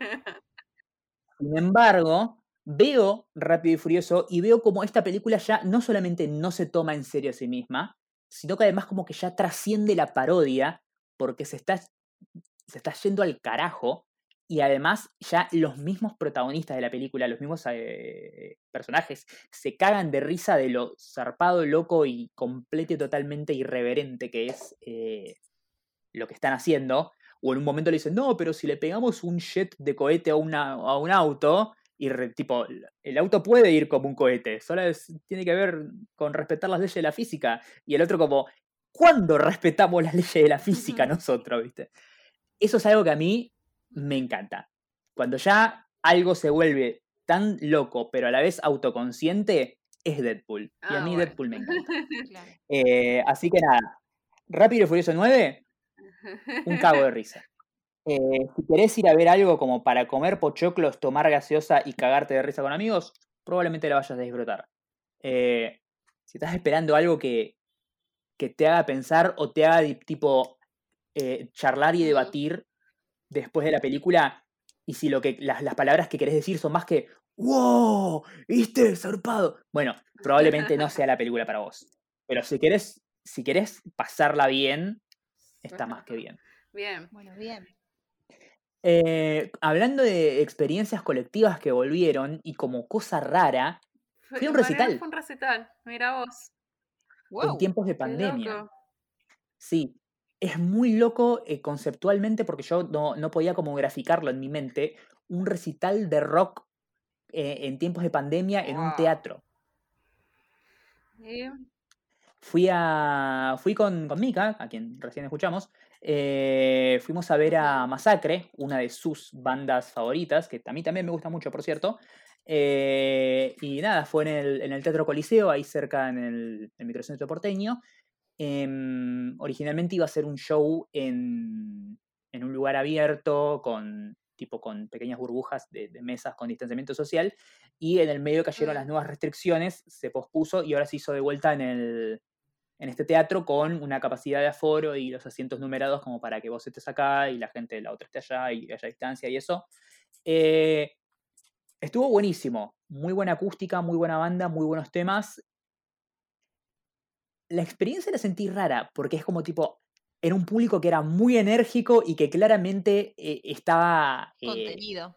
[SPEAKER 2] Sin embargo, veo Rápido y Furioso y veo como esta película ya no solamente no se toma en serio a sí misma, sino que además como que ya trasciende la parodia porque se está, se está yendo al carajo y además ya los mismos protagonistas de la película, los mismos eh, personajes, se cagan de risa de lo zarpado, loco y completo y totalmente irreverente que es eh, lo que están haciendo. O en un momento le dicen, no, pero si le pegamos un jet de cohete a, una, a un auto, y re- tipo, el auto puede ir como un cohete, solo es- tiene que ver con respetar las leyes de la física. Y el otro como, ¿cuándo respetamos las leyes de la física nosotros, viste? Eso es algo que a mí me encanta. Cuando ya algo se vuelve tan loco, pero a la vez autoconsciente, es Deadpool. Y a
[SPEAKER 1] Ah,
[SPEAKER 2] mí
[SPEAKER 1] bueno.
[SPEAKER 2] Deadpool me encanta.
[SPEAKER 3] Claro.
[SPEAKER 2] Eh, así que nada, Rápido y Furioso 9, un cago de risa. Eh, si querés ir a ver algo como para comer pochoclos, tomar gaseosa y cagarte de risa con amigos, probablemente la vayas a disfrutar. Eh, si estás esperando algo que, que te haga pensar o te haga tipo charlar y debatir después de la película, Y si lo que, las, las palabras que querés decir son más que ¡Wow! ¿Viste? Zarpado. Bueno, probablemente no sea la película para vos. Pero si querés, si querés pasarla bien, está más que bien.
[SPEAKER 1] Bien.
[SPEAKER 3] Bueno, bien.
[SPEAKER 2] Eh, hablando de experiencias colectivas que volvieron y como cosa rara,
[SPEAKER 1] Fue,
[SPEAKER 2] un recital.
[SPEAKER 1] Fue un recital, mira vos.
[SPEAKER 3] Wow.
[SPEAKER 2] en tiempos de pandemia. Sí, es muy loco eh, conceptualmente porque yo no, no podía como graficarlo en mi mente. Un recital de rock eh, en tiempos de pandemia en un teatro. Fui, a, fui con, con Mika, a quien recién escuchamos. eh, fuimos a ver a. Masacre, una de sus bandas favoritas, que a mí también me gusta mucho, por cierto. y nada, fue en el, en el Teatro Coliseo, ahí cerca en el, el microcentro porteño. Em, originalmente iba a ser un show en, en un lugar abierto, con tipo con pequeñas burbujas de, de mesas con distanciamiento social, y en el medio cayeron las nuevas restricciones, se pospuso y ahora se hizo de vuelta en, el, en este teatro con una capacidad de aforo y los asientos numerados como para que vos estés acá y la gente de la otra esté allá y haya distancia y eso. Eh, estuvo buenísimo, muy buena acústica, muy buena banda, muy buenos temas. La experiencia la sentí rara, porque es como tipo, era un público que era muy enérgico y que claramente eh, estaba... eh,
[SPEAKER 3] Contenido.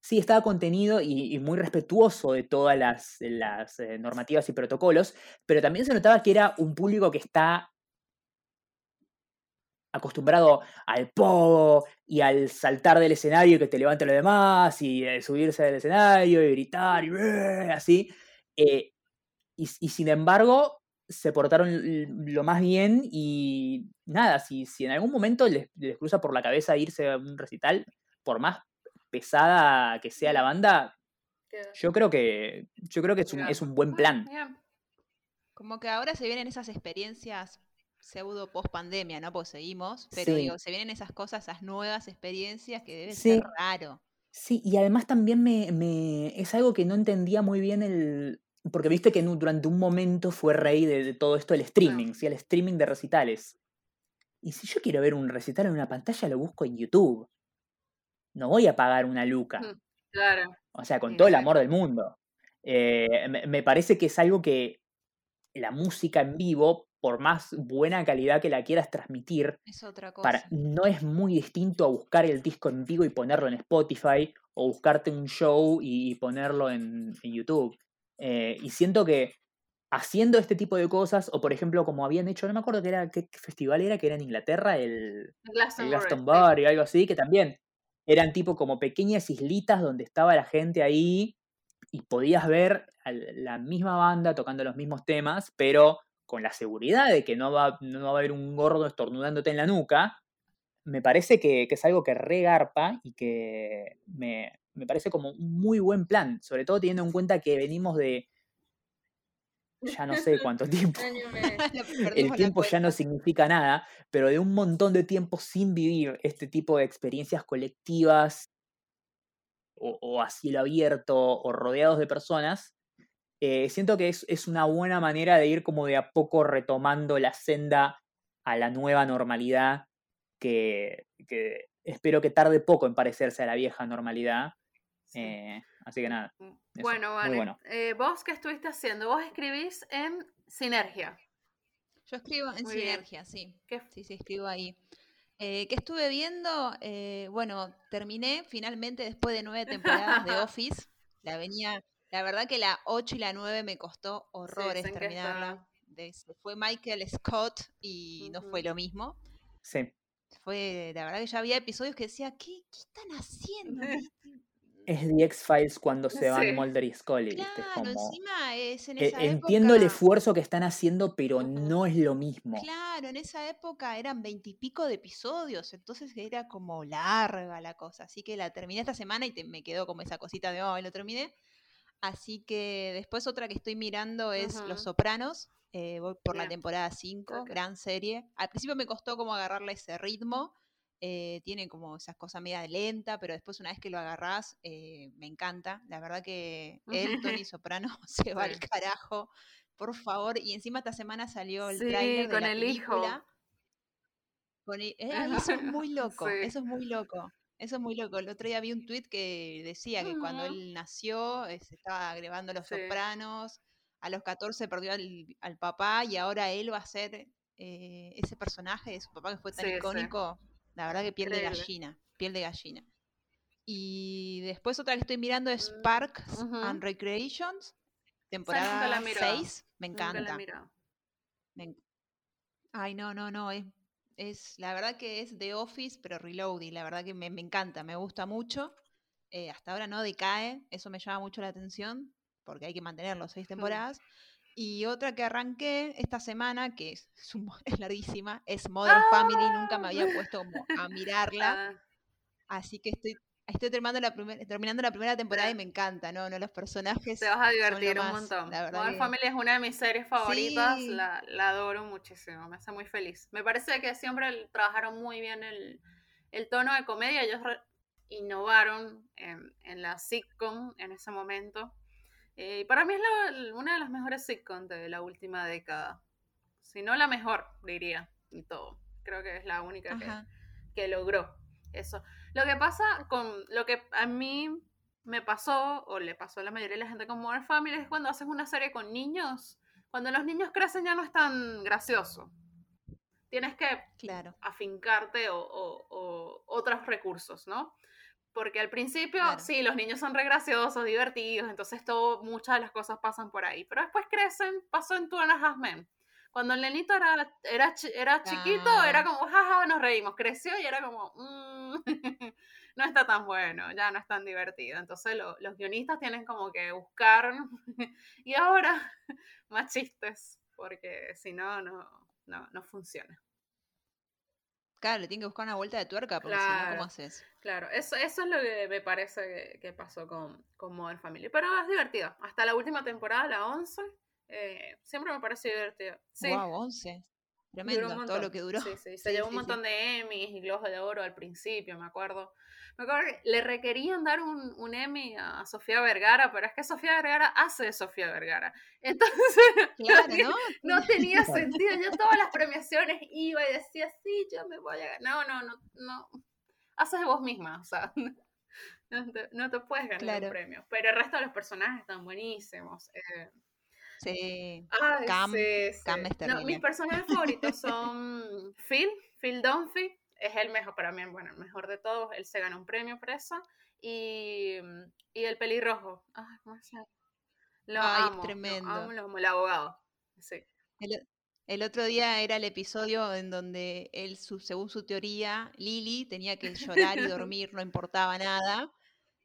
[SPEAKER 2] Sí, estaba contenido y, y muy respetuoso de todas las, las, eh, normativas y protocolos, pero también se notaba que era un público que está acostumbrado al pogo y al saltar del escenario y que te levante lo demás y subirse del escenario y gritar y así. y, y sin embargo, se portaron lo más bien y nada, si, si en algún momento les, les cruza por la cabeza irse a un recital, por más pesada que sea la banda, yo creo que, yo creo que es un, es un buen plan.
[SPEAKER 3] Como que ahora se vienen esas experiencias pseudo post pandemia, ¿no? Pues seguimos, pero
[SPEAKER 2] Sí.
[SPEAKER 3] digo, se vienen esas cosas, esas nuevas experiencias que debe
[SPEAKER 2] Sí.
[SPEAKER 3] ser raro.
[SPEAKER 2] Sí, y además también me, me- es algo que no entendía muy bien el... Porque viste que en durante un momento fue rey de, de todo esto el streaming, ¿sí? el streaming de recitales. Y si yo quiero ver un recital en una pantalla, lo busco en YouTube. No voy a pagar una luca.
[SPEAKER 1] Mm, Claro.
[SPEAKER 2] O sea, con todo el amor del mundo. Eh, me, me parece que es algo que la música en vivo, por más buena calidad que la quieras transmitir,
[SPEAKER 3] Es otra cosa.
[SPEAKER 2] para, no es muy distinto a buscar el disco en vivo y ponerlo en Spotify o buscarte un show y ponerlo en, en YouTube. Eh, y siento que haciendo este tipo de cosas, o por ejemplo, como habían hecho, no me acuerdo qué, era, qué, festival era, que era en Inglaterra, el, el
[SPEAKER 1] Glastonbury, sí.
[SPEAKER 2] Glastonbury o algo así, que también eran tipo como pequeñas islitas donde estaba la gente ahí y podías ver a la misma banda tocando los mismos temas, pero con la seguridad de que no va, no va a haber un gordo estornudándote en la nuca, me parece que, que es algo que regarpa y que me, me parece como un muy buen plan, sobre todo teniendo en cuenta que venimos de ya no sé cuánto tiempo. El tiempo ya no significa nada, pero de un montón de tiempo sin vivir este tipo de experiencias colectivas o, o a cielo abierto o rodeados de personas, eh, siento que es, es una buena manera de ir como de a poco retomando la senda a la nueva normalidad que, que espero que tarde poco en parecerse a la vieja normalidad.
[SPEAKER 1] Sí.
[SPEAKER 2] eh, así que nada, eso,
[SPEAKER 1] Bueno,
[SPEAKER 2] bueno.
[SPEAKER 1] eh, ¿vos qué estuviste haciendo? Vos escribís en Sinergia.
[SPEAKER 3] Yo escribo en
[SPEAKER 1] Muy bien.
[SPEAKER 3] Sinergia, sí.
[SPEAKER 1] ¿Qué?
[SPEAKER 3] Sí, sí, escribo ahí. Eh, ¿Qué estuve viendo? Eh, bueno, terminé finalmente después de nueve temporadas de Office. La venía, la verdad que la 8 y la 9 me costó horrores terminarla. De- fue Michael Scott y no fue lo mismo.
[SPEAKER 2] Sí.
[SPEAKER 3] Fue, la verdad que ya había episodios que decía, ¿qué, qué están haciendo?
[SPEAKER 2] Es The X-Files cuando se van
[SPEAKER 1] Sí.
[SPEAKER 2] Mulder y Scully, ¿viste? Es
[SPEAKER 3] Claro,
[SPEAKER 2] como...
[SPEAKER 3] encima es en
[SPEAKER 2] E-
[SPEAKER 3] esa
[SPEAKER 2] Entiendo el
[SPEAKER 3] época-
[SPEAKER 2] esfuerzo que están haciendo, pero no es lo mismo.
[SPEAKER 3] Claro, en esa época eran veintipico de episodios, entonces era como larga la cosa. Así que la terminé esta semana y te- me quedó como esa cosita de, oh, lo terminé. Así que después otra que estoy mirando es. Los Sopranos. eh, voy por la temporada 5,
[SPEAKER 1] Ok.
[SPEAKER 3] gran serie. Al principio me costó como agarrarle ese ritmo. Eh, tiene como esas cosas media lenta, pero después una vez que lo agarrás, eh, me encanta. La verdad que él, Tony Soprano, se va al carajo. Por favor, y encima esta semana salió el
[SPEAKER 1] Sí,
[SPEAKER 3] tráiler de
[SPEAKER 1] con
[SPEAKER 3] la
[SPEAKER 1] el hijo.
[SPEAKER 3] película. Con el- eh, ay, eso es muy loco,
[SPEAKER 1] Sí.
[SPEAKER 3] eso es muy loco. Eso es muy loco. El otro día vi un tweet que decía que cuando él nació eh, se estaba grabando Los. Sopranos, a los 14 perdió al, al papá y ahora él va a ser eh, ese personaje de su papá que fue tan icónico. La verdad que piel de gallina, piel de gallina. Y después otra que estoy mirando es
[SPEAKER 1] Mm,
[SPEAKER 3] Parks and Recreations, temporada
[SPEAKER 1] he mirado.
[SPEAKER 3] 6. Me encanta. Me en- Ay, no, no, no, es, es, la verdad que es The Office, pero Reloading, la verdad que me, me encanta, me gusta mucho. Eh, hasta ahora no decae, eso me llama mucho la atención, porque hay que mantenerlo seis temporadas. Y otra que arranqué esta semana, que es, es larguísima, es Modern Family, nunca me había puesto como a mirarla,
[SPEAKER 1] Ah,
[SPEAKER 3] así que estoy, estoy terminando la, primer- terminando la primera temporada y
[SPEAKER 1] Sí.
[SPEAKER 3] me encanta, ¿no? no Los personajes
[SPEAKER 1] te vas a divertir un
[SPEAKER 3] más,
[SPEAKER 1] montón. Modern
[SPEAKER 3] que-
[SPEAKER 1] Family es una de mis series favoritas,
[SPEAKER 3] Sí.
[SPEAKER 1] la, la adoro muchísimo, me hace muy feliz. Me parece que siempre trabajaron muy bien el, el tono de comedia, ellos innovaron en, en la sitcom en ese momento. Eh, y para mí es la- una de las mejores sitcoms de la última década. Si no la mejor, diría, y todo. Creo que es la única que, que logró eso. Lo que pasa con lo que a mí me pasó, o le pasó a la mayoría de la gente con Modern Family, es cuando haces una serie con niños. Cuando los niños crecen ya no es tan gracioso. Tienes que
[SPEAKER 3] Claro.
[SPEAKER 1] afincarte o, o- o otros recursos, ¿no? Porque al principio,
[SPEAKER 3] Claro.
[SPEAKER 1] sí, los niños son re graciosos, divertidos, entonces todo, muchas de las cosas pasan por ahí. Pero después crecen, pasó en Two and a Half Men. Cuando el nenito era, era, era chiquito, era
[SPEAKER 3] Claro.
[SPEAKER 1] como, jaja, nos reímos. Creció y era como, "Mm, no está tan bueno, ya no es tan divertido. Entonces lo- los guionistas tienen como que buscar, y ahora, más chistes, porque si no, no, no, no funciona.
[SPEAKER 3] Claro, le tienen que buscar una vuelta de tuerca, porque si no,
[SPEAKER 1] Claro.
[SPEAKER 3] ¿cómo haces?
[SPEAKER 1] Claro, eso, eso es lo que me parece que, que pasó con, con Modern Family. Pero es divertido. Hasta la última temporada, la 11, eh, siempre me pareció divertido. Sí,
[SPEAKER 3] Wow, 11.
[SPEAKER 1] duró
[SPEAKER 3] Tremendo, todo lo que duró.
[SPEAKER 1] Sí, sí, se
[SPEAKER 3] Sí,
[SPEAKER 1] llevó un montón de Emmys y Globos de Oro al principio, me acuerdo. Me acuerdo que le requerían dar un, un Emmy a Sofía Vergara, pero es que Sofía Vergara hace de Sofía Vergara. Entonces,
[SPEAKER 3] Claro, ¿no?
[SPEAKER 1] no tenía sentido. Yo todas las premiaciones iba y decía, sí, yo me voy a ganar. No, no, no, no. Haces de vos misma, o sea, no te, no te puedes ganar
[SPEAKER 3] Claro.
[SPEAKER 1] un premio. Pero el resto de los personajes están buenísimos. eh,
[SPEAKER 3] Sí.
[SPEAKER 1] ay,
[SPEAKER 3] Cam-
[SPEAKER 1] sí, sí.
[SPEAKER 3] Cam
[SPEAKER 1] No, mis personajes favoritos son Phil, Phil Dunphy, es el mejor para mí, bueno, el mejor de todos. Él se ganó un premio por eso. Y, y el pelirrojo. Ay, ¿cómo se llama? Lo
[SPEAKER 3] Ay,
[SPEAKER 1] amo,
[SPEAKER 3] tremendo.
[SPEAKER 1] Lo amo, lo amo, el abogado. Sí.
[SPEAKER 3] El, el otro día era el episodio en donde él, su- según su teoría, Lily tenía que llorar y dormir, no importaba nada.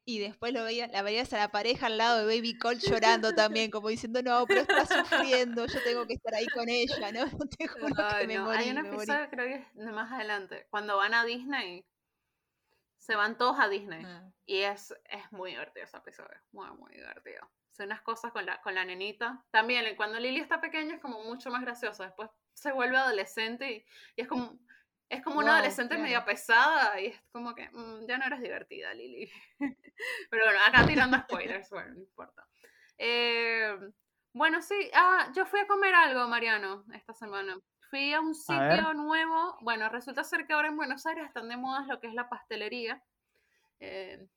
[SPEAKER 3] Y después lo veía, la veías a la pareja al lado de Baby Cole llorando también, como diciendo, no, pero está sufriendo, yo tengo que estar ahí con ella, ¿no? Te juro
[SPEAKER 1] Ay,
[SPEAKER 3] que me
[SPEAKER 1] no,
[SPEAKER 3] morí,
[SPEAKER 1] Hay un episodio, creo que es más adelante, cuando van a Disney, se van todos a Disney.
[SPEAKER 3] Ah,
[SPEAKER 1] Y es, es muy divertido ese episodio, muy, muy divertido. Son unas cosas con la, con la nenita. También, cuando Lily está pequeña es como mucho más graciosa. Después se vuelve adolescente y, y es como... Es como una adolescente
[SPEAKER 3] claro.
[SPEAKER 1] media pesada y es como que "Mm, ya no eres divertida, Lily. Pero bueno, acá tirando spoilers, bueno, no importa. Eh, bueno, sí, ah, yo fui a comer algo, Mariano, esta semana. Fui a un
[SPEAKER 2] A
[SPEAKER 1] sitio nuevo. Bueno, resulta ser que ahora en Buenos Aires están de moda lo que es la pastelería. Eh,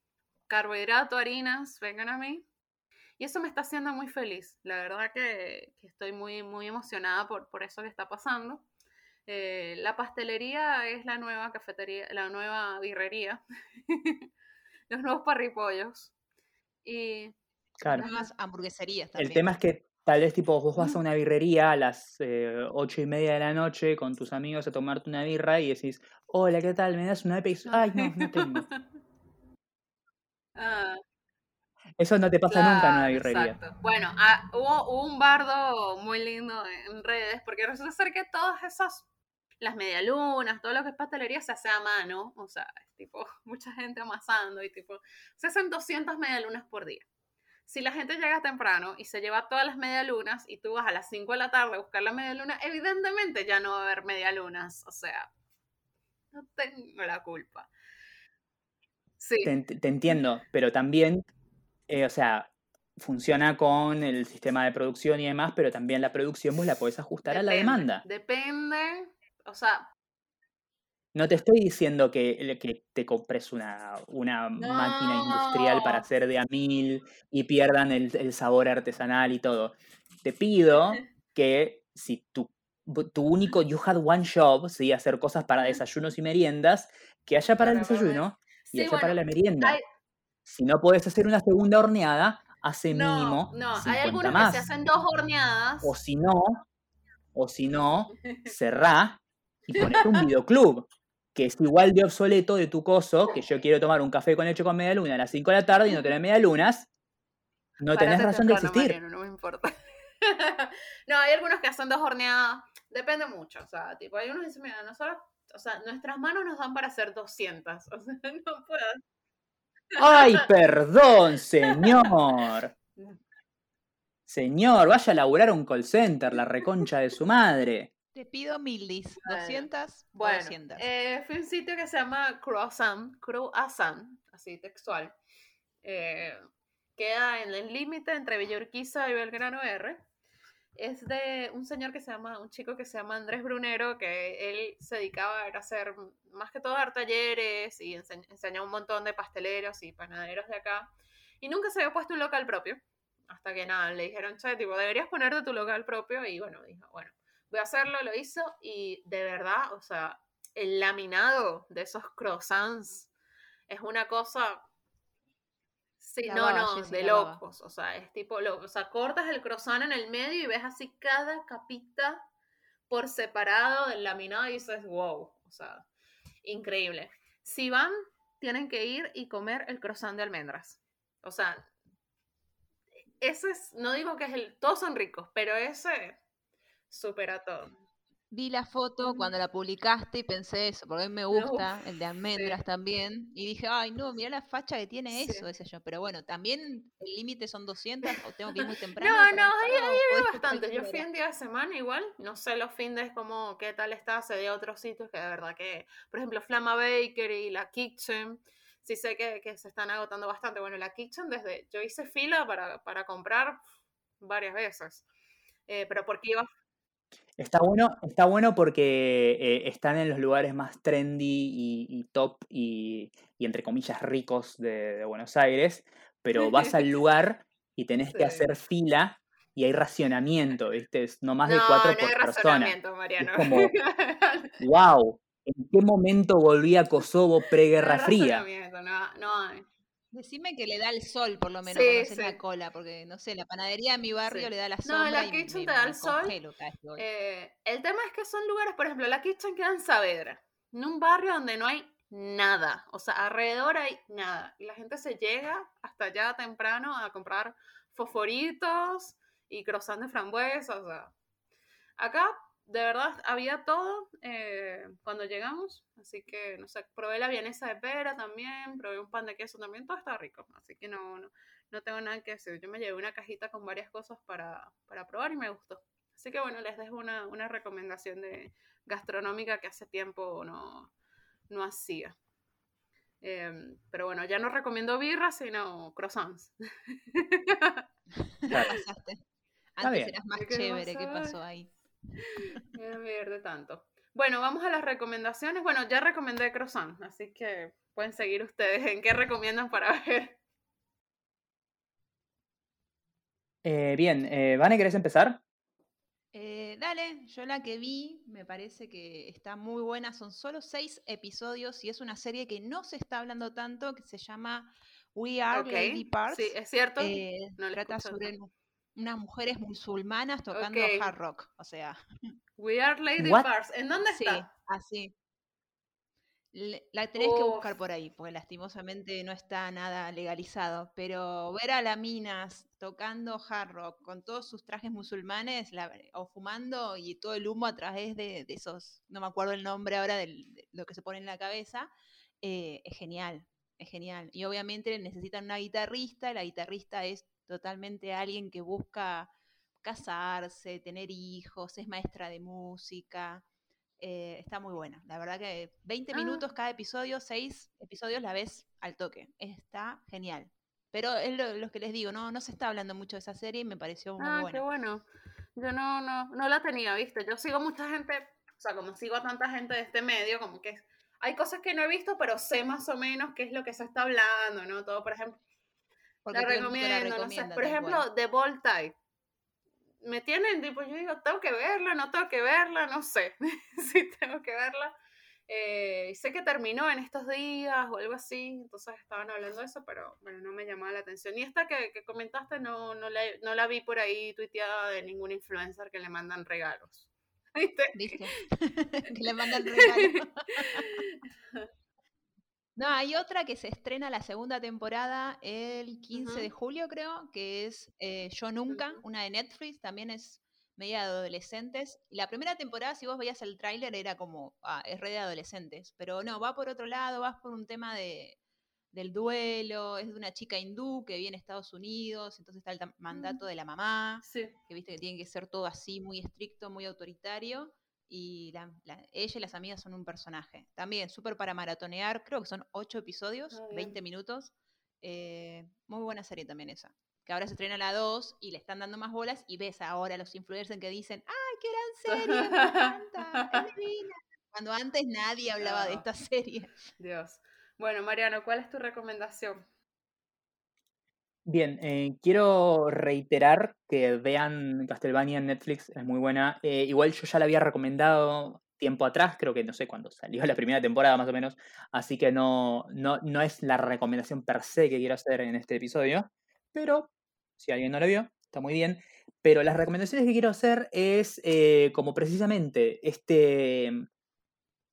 [SPEAKER 1] carbohidrato, harinas, vengan a mí. Y eso me está haciendo muy feliz. La verdad que, que estoy muy, muy emocionada por, por eso que está pasando. Eh, la pastelería es la nueva cafetería, la nueva birrería. Los nuevos parripollos. Y
[SPEAKER 2] Claro.
[SPEAKER 3] Nuevas hamburgueserías también.
[SPEAKER 2] El tema es que tal vez tipo vos vas a una birrería a las eh, ocho y media de la noche con tus amigos a tomarte una birra y decís, hola, ¿qué tal? ¿Me das una Apex? Ay, no, no tengo.
[SPEAKER 1] Ah,
[SPEAKER 2] Eso no te pasa nunca en una birrería.
[SPEAKER 1] exacto. Bueno, ah, hubo, hubo un bardo muy lindo en redes, porque resulta ser que todas esas, las medialunas, todo lo que es pastelería se hace a mano, o sea, es tipo, mucha gente amasando y tipo, se hacen 200 medialunas por día. Si la gente llega temprano y se lleva todas las medialunas y tú vas a las 5 de la tarde a buscar la medialuna, evidentemente ya no va a haber medialunas, o sea, no tengo la culpa. Sí.
[SPEAKER 2] Te, te entiendo, pero también, eh, o sea, funciona con el sistema de producción y demás, pero también la producción vos la podés ajustar a la
[SPEAKER 1] Depende,
[SPEAKER 2] demanda.
[SPEAKER 1] Depende, o sea,
[SPEAKER 2] No te estoy diciendo que, que te compres una, una máquina industrial para hacer de a mil y pierdan el, el sabor artesanal y todo. Te pido que si tu, tu único you had one job, ¿sí? hacer cosas para desayunos y meriendas, que haya para el desayuno y
[SPEAKER 1] Sí,
[SPEAKER 2] haya para la merienda.
[SPEAKER 1] hay-
[SPEAKER 2] Si no puedes hacer una segunda horneada, hace
[SPEAKER 1] no,
[SPEAKER 2] mínimo
[SPEAKER 1] no, hay
[SPEAKER 2] 50
[SPEAKER 1] algunos
[SPEAKER 2] más.
[SPEAKER 1] que se hacen dos horneadas.
[SPEAKER 2] O si no, o si no, cerrá y ponete un videoclub, que es igual de obsoleto de tu coso, que yo quiero tomar un café con leche con media luna a las 5 de la tarde y no tener media lunas, no tenés
[SPEAKER 1] Parate
[SPEAKER 2] razón de existir.
[SPEAKER 1] Mariano, no me importa. no, hay algunos que hacen dos horneadas. Depende mucho. O sea, tipo, hay unos que dicen, mira, nosotros, o sea, nuestras manos nos dan para hacer 200. O sea, no puedo.
[SPEAKER 2] ¡Ay, perdón, señor! Señor, vaya a laburar un call center, la reconcha de su madre.
[SPEAKER 3] Te pido milis,
[SPEAKER 1] Bueno,
[SPEAKER 3] 200 o
[SPEAKER 1] Bueno,
[SPEAKER 3] 200.
[SPEAKER 1] eh, fui a un sitio que se llama Croissant, Croissant, así textual. Eh, queda en el límite entre Villa Urquiza y Belgrano R. Es de un señor que se llama, un chico que se llama Andrés Brunero, que él se dedicaba a hacer más que todo dar talleres y ense- enseñó a un montón de pasteleros y panaderos de acá. Y nunca se había puesto un local propio. Hasta que nada, le dijeron, che, tipo, deberías ponerte tu local propio. Y bueno, dijo, bueno, voy a hacerlo, lo hizo. Y de verdad, o sea, el laminado de esos croissants es una cosa. Sí,
[SPEAKER 3] La
[SPEAKER 1] no,
[SPEAKER 3] baba,
[SPEAKER 1] no, de locos. O sea, es tipo, lo, o sea, cortas el croissant en el medio y ves así cada capita por separado del laminado y dices, wow, o sea, increíble. Si van, tienen que ir y comer el croissant de almendras. O sea, ese es, no digo que es el, todos son ricos, pero ese supera todo.
[SPEAKER 3] Vi la foto cuando la publicaste y pensé eso, porque a mí me
[SPEAKER 1] Uf,
[SPEAKER 3] gusta el de almendras también. Y dije, ay, no, mira la facha que tiene
[SPEAKER 1] Sí.
[SPEAKER 3] eso, decía yo. Pero bueno, también el límite son 200 o tengo que ir muy temprano.
[SPEAKER 1] No, no, ahí, ahí hay bastante. Yo fui en día de semana igual. No sé los fines como qué tal está. Sé de otros sitios que de verdad que, por ejemplo, Flama Bakery, la Kitchen. Sí sé que, que se están agotando bastante. Bueno, la Kitchen desde... Yo hice fila para, para comprar varias veces. Eh, pero porque iba...
[SPEAKER 2] Está bueno, está bueno porque eh, están en los lugares más trendy y, y top y, y, entre comillas ricos de, de Buenos Aires, pero vas al lugar y tenés que
[SPEAKER 1] Sí.
[SPEAKER 2] hacer fila y hay racionamiento, ¿viste? Es no más de
[SPEAKER 1] no,
[SPEAKER 2] cuatro
[SPEAKER 1] no
[SPEAKER 2] por
[SPEAKER 1] hay
[SPEAKER 2] persona.
[SPEAKER 1] Mariano.
[SPEAKER 2] como- ¡Wow! ¿En qué momento volví a Kosovo
[SPEAKER 1] No
[SPEAKER 2] preguerra fría?
[SPEAKER 1] razonamiento, no, no hay.
[SPEAKER 3] Decime que le da el sol, por lo menos,
[SPEAKER 1] Sí,
[SPEAKER 3] cuando haces
[SPEAKER 1] sí.
[SPEAKER 3] la cola, porque no sé, la panadería de mi barrio
[SPEAKER 1] Sí.
[SPEAKER 3] le da la
[SPEAKER 1] No,
[SPEAKER 3] sombra
[SPEAKER 1] la
[SPEAKER 3] y
[SPEAKER 1] kitchen
[SPEAKER 3] me-
[SPEAKER 1] te da el sol. Eh, el tema es que son lugares, por ejemplo, la Kitchen queda en Saavedra, en un barrio donde no hay nada, o sea, alrededor hay nada, y la gente se llega hasta allá temprano a comprar fosforitos y croissant de frambuesa, o sea, acá de verdad había todo eh, cuando llegamos, así que, no sé, probé la vienesa de pera también, probé un pan de queso también, todo está rico, así que no, no, no tengo nada que decir, yo me llevé una cajita con varias cosas para, para probar y me gustó. Así que bueno, les dejo una, una recomendación de gastronómica que hace tiempo no, no hacía. Em, pero bueno, ya no recomiendo birras, sino croissants.
[SPEAKER 2] Claro.
[SPEAKER 3] Pasaste. Antes eras más
[SPEAKER 1] ¿Qué
[SPEAKER 3] chévere, ¿qué
[SPEAKER 1] pasó
[SPEAKER 3] ahí?
[SPEAKER 1] Me tanto. Bueno, vamos a las recomendaciones. Bueno, ya recomendé croissant, así que pueden seguir ustedes en qué recomiendan para ver.
[SPEAKER 2] Eh, bien, eh, Vane, ¿querés empezar?
[SPEAKER 3] Eh, dale, yo la que vi me parece que está muy buena. Son solo seis episodios y es una serie que no se está hablando tanto, que se llama We Are
[SPEAKER 1] Ok,
[SPEAKER 3] Lady Parts.
[SPEAKER 1] Sí, es cierto.
[SPEAKER 3] Eh,
[SPEAKER 1] No
[SPEAKER 3] trata sobre. Unas mujeres musulmanas tocando hard rock. O sea,
[SPEAKER 1] We are Lady
[SPEAKER 2] What?
[SPEAKER 1] Parts. ¿En dónde
[SPEAKER 3] sí,
[SPEAKER 1] está?
[SPEAKER 3] así. Le- La tenés que buscar por ahí, porque lastimosamente no está nada legalizado. Pero ver a las minas tocando hard rock con todos sus trajes musulmanes la- o fumando y todo el humo a través de, de esos, no me acuerdo el nombre ahora del- de lo que se pone en la cabeza, eh, es genial, es genial. Y obviamente necesitan una guitarrista, y la guitarrista es totalmente alguien que busca casarse, tener hijos, es maestra de música. eh, está muy buena. La verdad que 20
[SPEAKER 1] Ah.
[SPEAKER 3] minutos cada episodio, 6 episodios la ves al toque. Está genial. Pero es lo, lo que les digo, no, no se está hablando mucho de esa serie y me pareció muy
[SPEAKER 1] Ah,
[SPEAKER 3] buena.
[SPEAKER 1] qué bueno. Yo no, no, no la tenía, ¿viste? Yo sigo mucha gente, o sea, como sigo a tanta gente de este medio, como que hay cosas que no he visto, pero sé más o menos qué es lo que se está hablando, ¿no? Todo, por ejemplo,
[SPEAKER 3] Porque
[SPEAKER 1] la recomiendo, no sé. Por ejemplo,
[SPEAKER 3] cual.
[SPEAKER 1] The Bold Type. Me tienen, tipo, yo digo, tengo que verla, no tengo que verla, no sé si tengo que verla. Eh, sé que terminó en estos días o algo así, entonces estaban hablando de eso, pero bueno, no me llamaba la atención. Y esta que, que comentaste no, no, la, no la vi por ahí tuiteada de ningún influencer que le mandan regalos. ¿Viste?
[SPEAKER 3] ¿Viste? que le mandan regalo. No, hay otra que se estrena la segunda temporada el 15 de julio, creo, que es eh, Yo Nunca, una de Netflix, también es media de adolescentes. Y la primera temporada, si vos veías el tráiler, era como, ah, es re de adolescentes. Pero no, va por otro lado, vas por un tema de, del duelo, es de una chica hindú que viene a Estados Unidos, entonces está el mandato de la mamá
[SPEAKER 1] Sí.
[SPEAKER 3] que viste que tiene que ser todo así, muy estricto, muy autoritario. Y la- la- ella y las amigas son un personaje. También súper para maratonear, creo que son ocho episodios,
[SPEAKER 1] Ah, bien.
[SPEAKER 3] 20 minutos. Eh, muy buena serie también esa. Que ahora se estrena la 2 y le están dando más bolas y ves ahora a los influencers que dicen, ¡ay, qué gran serie! Me encanta, es divina". Cuando antes nadie hablaba de esta serie.
[SPEAKER 1] Dios. Bueno, Mariano, ¿cuál es tu recomendación?
[SPEAKER 2] Bien, eh, quiero reiterar que vean Castlevania en Netflix, es muy buena. Eh, igual yo ya la había recomendado tiempo atrás, creo que no sé cuándo salió la primera temporada más o menos, así que no, no, no es la recomendación per se que quiero hacer en este episodio, pero si alguien no la vio, está muy bien. Pero las recomendaciones que quiero hacer es eh, como precisamente este,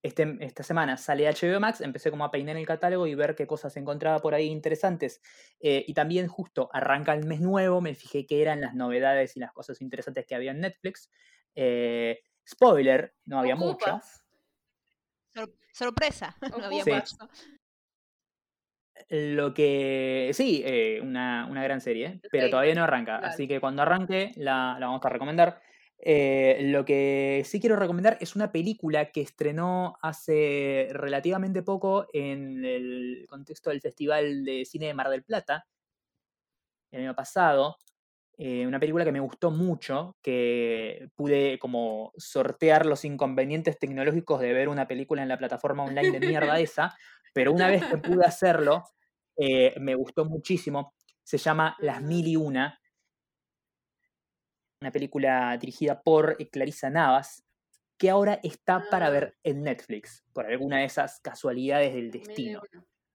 [SPEAKER 2] este, esta semana sale HBO Max, empecé como a peinar el catálogo y ver qué cosas encontraba por ahí interesantes. Eh, y también justo arranca el mes nuevo, me fijé qué eran las novedades y las cosas interesantes que había en Netflix. Eh, spoiler, no había.
[SPEAKER 3] Sor- sorpresa, no había
[SPEAKER 2] Sí.
[SPEAKER 3] mucho.
[SPEAKER 2] Lo que sí, eh, una, una gran serie, pero todavía no arranca. Así que cuando arranque la, la vamos a recomendar. Eh, lo que sí quiero recomendar es una película que estrenó hace relativamente poco en el contexto del Festival de Cine de Mar del Plata, el año pasado. Eh, una película que me gustó mucho, que pude como sortear los inconvenientes tecnológicos de ver una película en la plataforma online de mierda esa, pero una vez que pude hacerlo, eh, me gustó muchísimo. Se llama Las. Mil y Una, una película dirigida por eh, Clarisa Navas, que ahora está para
[SPEAKER 1] Ah.
[SPEAKER 2] ver en Netflix, por alguna de esas casualidades del
[SPEAKER 1] y
[SPEAKER 2] destino.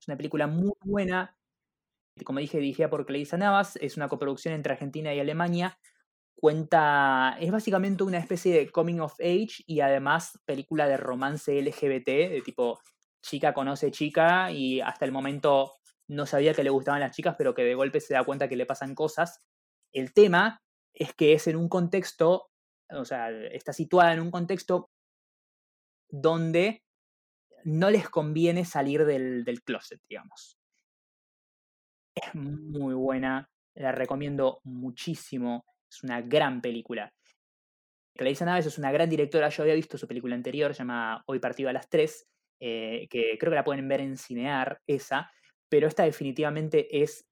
[SPEAKER 2] Es una película muy buena. Como dije, dirigida por Clarisa Navas. Es una coproducción entre Argentina y Alemania. Cuenta. Es básicamente una especie de coming of age y además película de romance LGBT, de tipo chica conoce chica y hasta el momento no sabía que le gustaban las chicas, pero que de golpe se da cuenta que le pasan cosas. El tema es que es en un contexto, o sea, está situada en un contexto donde no les conviene salir del, del closet, digamos. Es muy buena, la recomiendo muchísimo, es una gran película. Clarissa Naves es una gran directora, yo había visto su película anterior, se llama Hoy partido a las 3, eh, que creo que la pueden ver en Cinear, esa, pero esta definitivamente es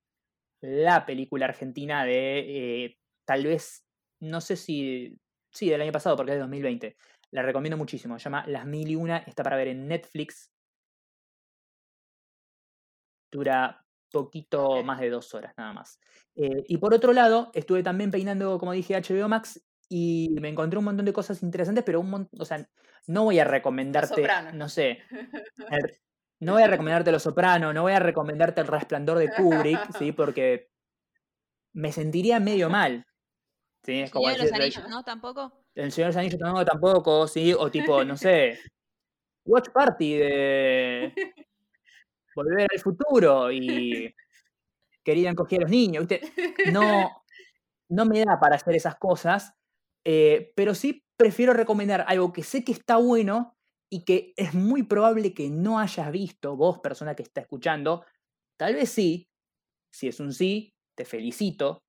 [SPEAKER 2] la película argentina de eh, tal vez, no sé si, sí, del año pasado, porque es de 2020. La recomiendo muchísimo, se llama Las Mil y Una, está para ver en Netflix. Dura poquito más de dos horas nada más. Eh, y por otro lado, estuve también peinando, como dije, HBO Max y me encontré un montón de cosas interesantes, pero un montón, o sea, no voy a recomendarte, no sé, el- no voy a recomendarte Los Soprano, no voy a recomendarte El Resplandor de Kubrick, ¿sí? Porque me sentiría medio mal. ¿Sí? Es
[SPEAKER 3] El Señor de los Anillos, ¿no? Tampoco.
[SPEAKER 2] El Señor de los Anillos no, tampoco, ¿sí? O tipo, no sé, Watch Party de Volver al Futuro y querían coger a los niños, ¿viste? No, no me da para hacer esas cosas, eh, pero sí prefiero recomendar algo que sé que está bueno y que es muy probable que no hayas visto, vos, persona que está escuchando. Tal vez sí, si es un sí, te felicito.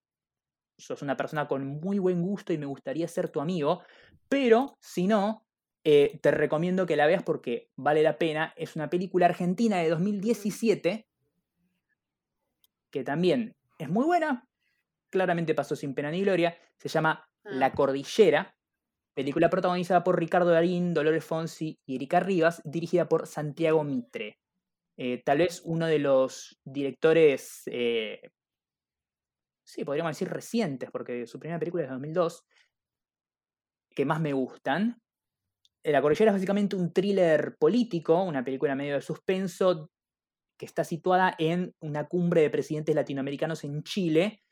[SPEAKER 2] Sos una persona con muy buen gusto y me gustaría ser tu amigo, pero si no, eh, te recomiendo que la veas porque vale la pena. Es una película argentina de 2017 que también es muy buena. Claramente pasó sin pena ni gloria. Se llama La
[SPEAKER 1] Ah.
[SPEAKER 2] Cordillera. película protagonizada por Ricardo Darín, Dolores Fonsi y Erika Rivas, dirigida por Santiago Mitre. Eh, tal vez uno de los directores, eh, sí, podríamos decir recientes, porque su primera película es de 2002, que más me gustan. La Cordillera es básicamente un thriller político, una película medio de suspenso, que está situada en una cumbre de presidentes latinoamericanos en Chile,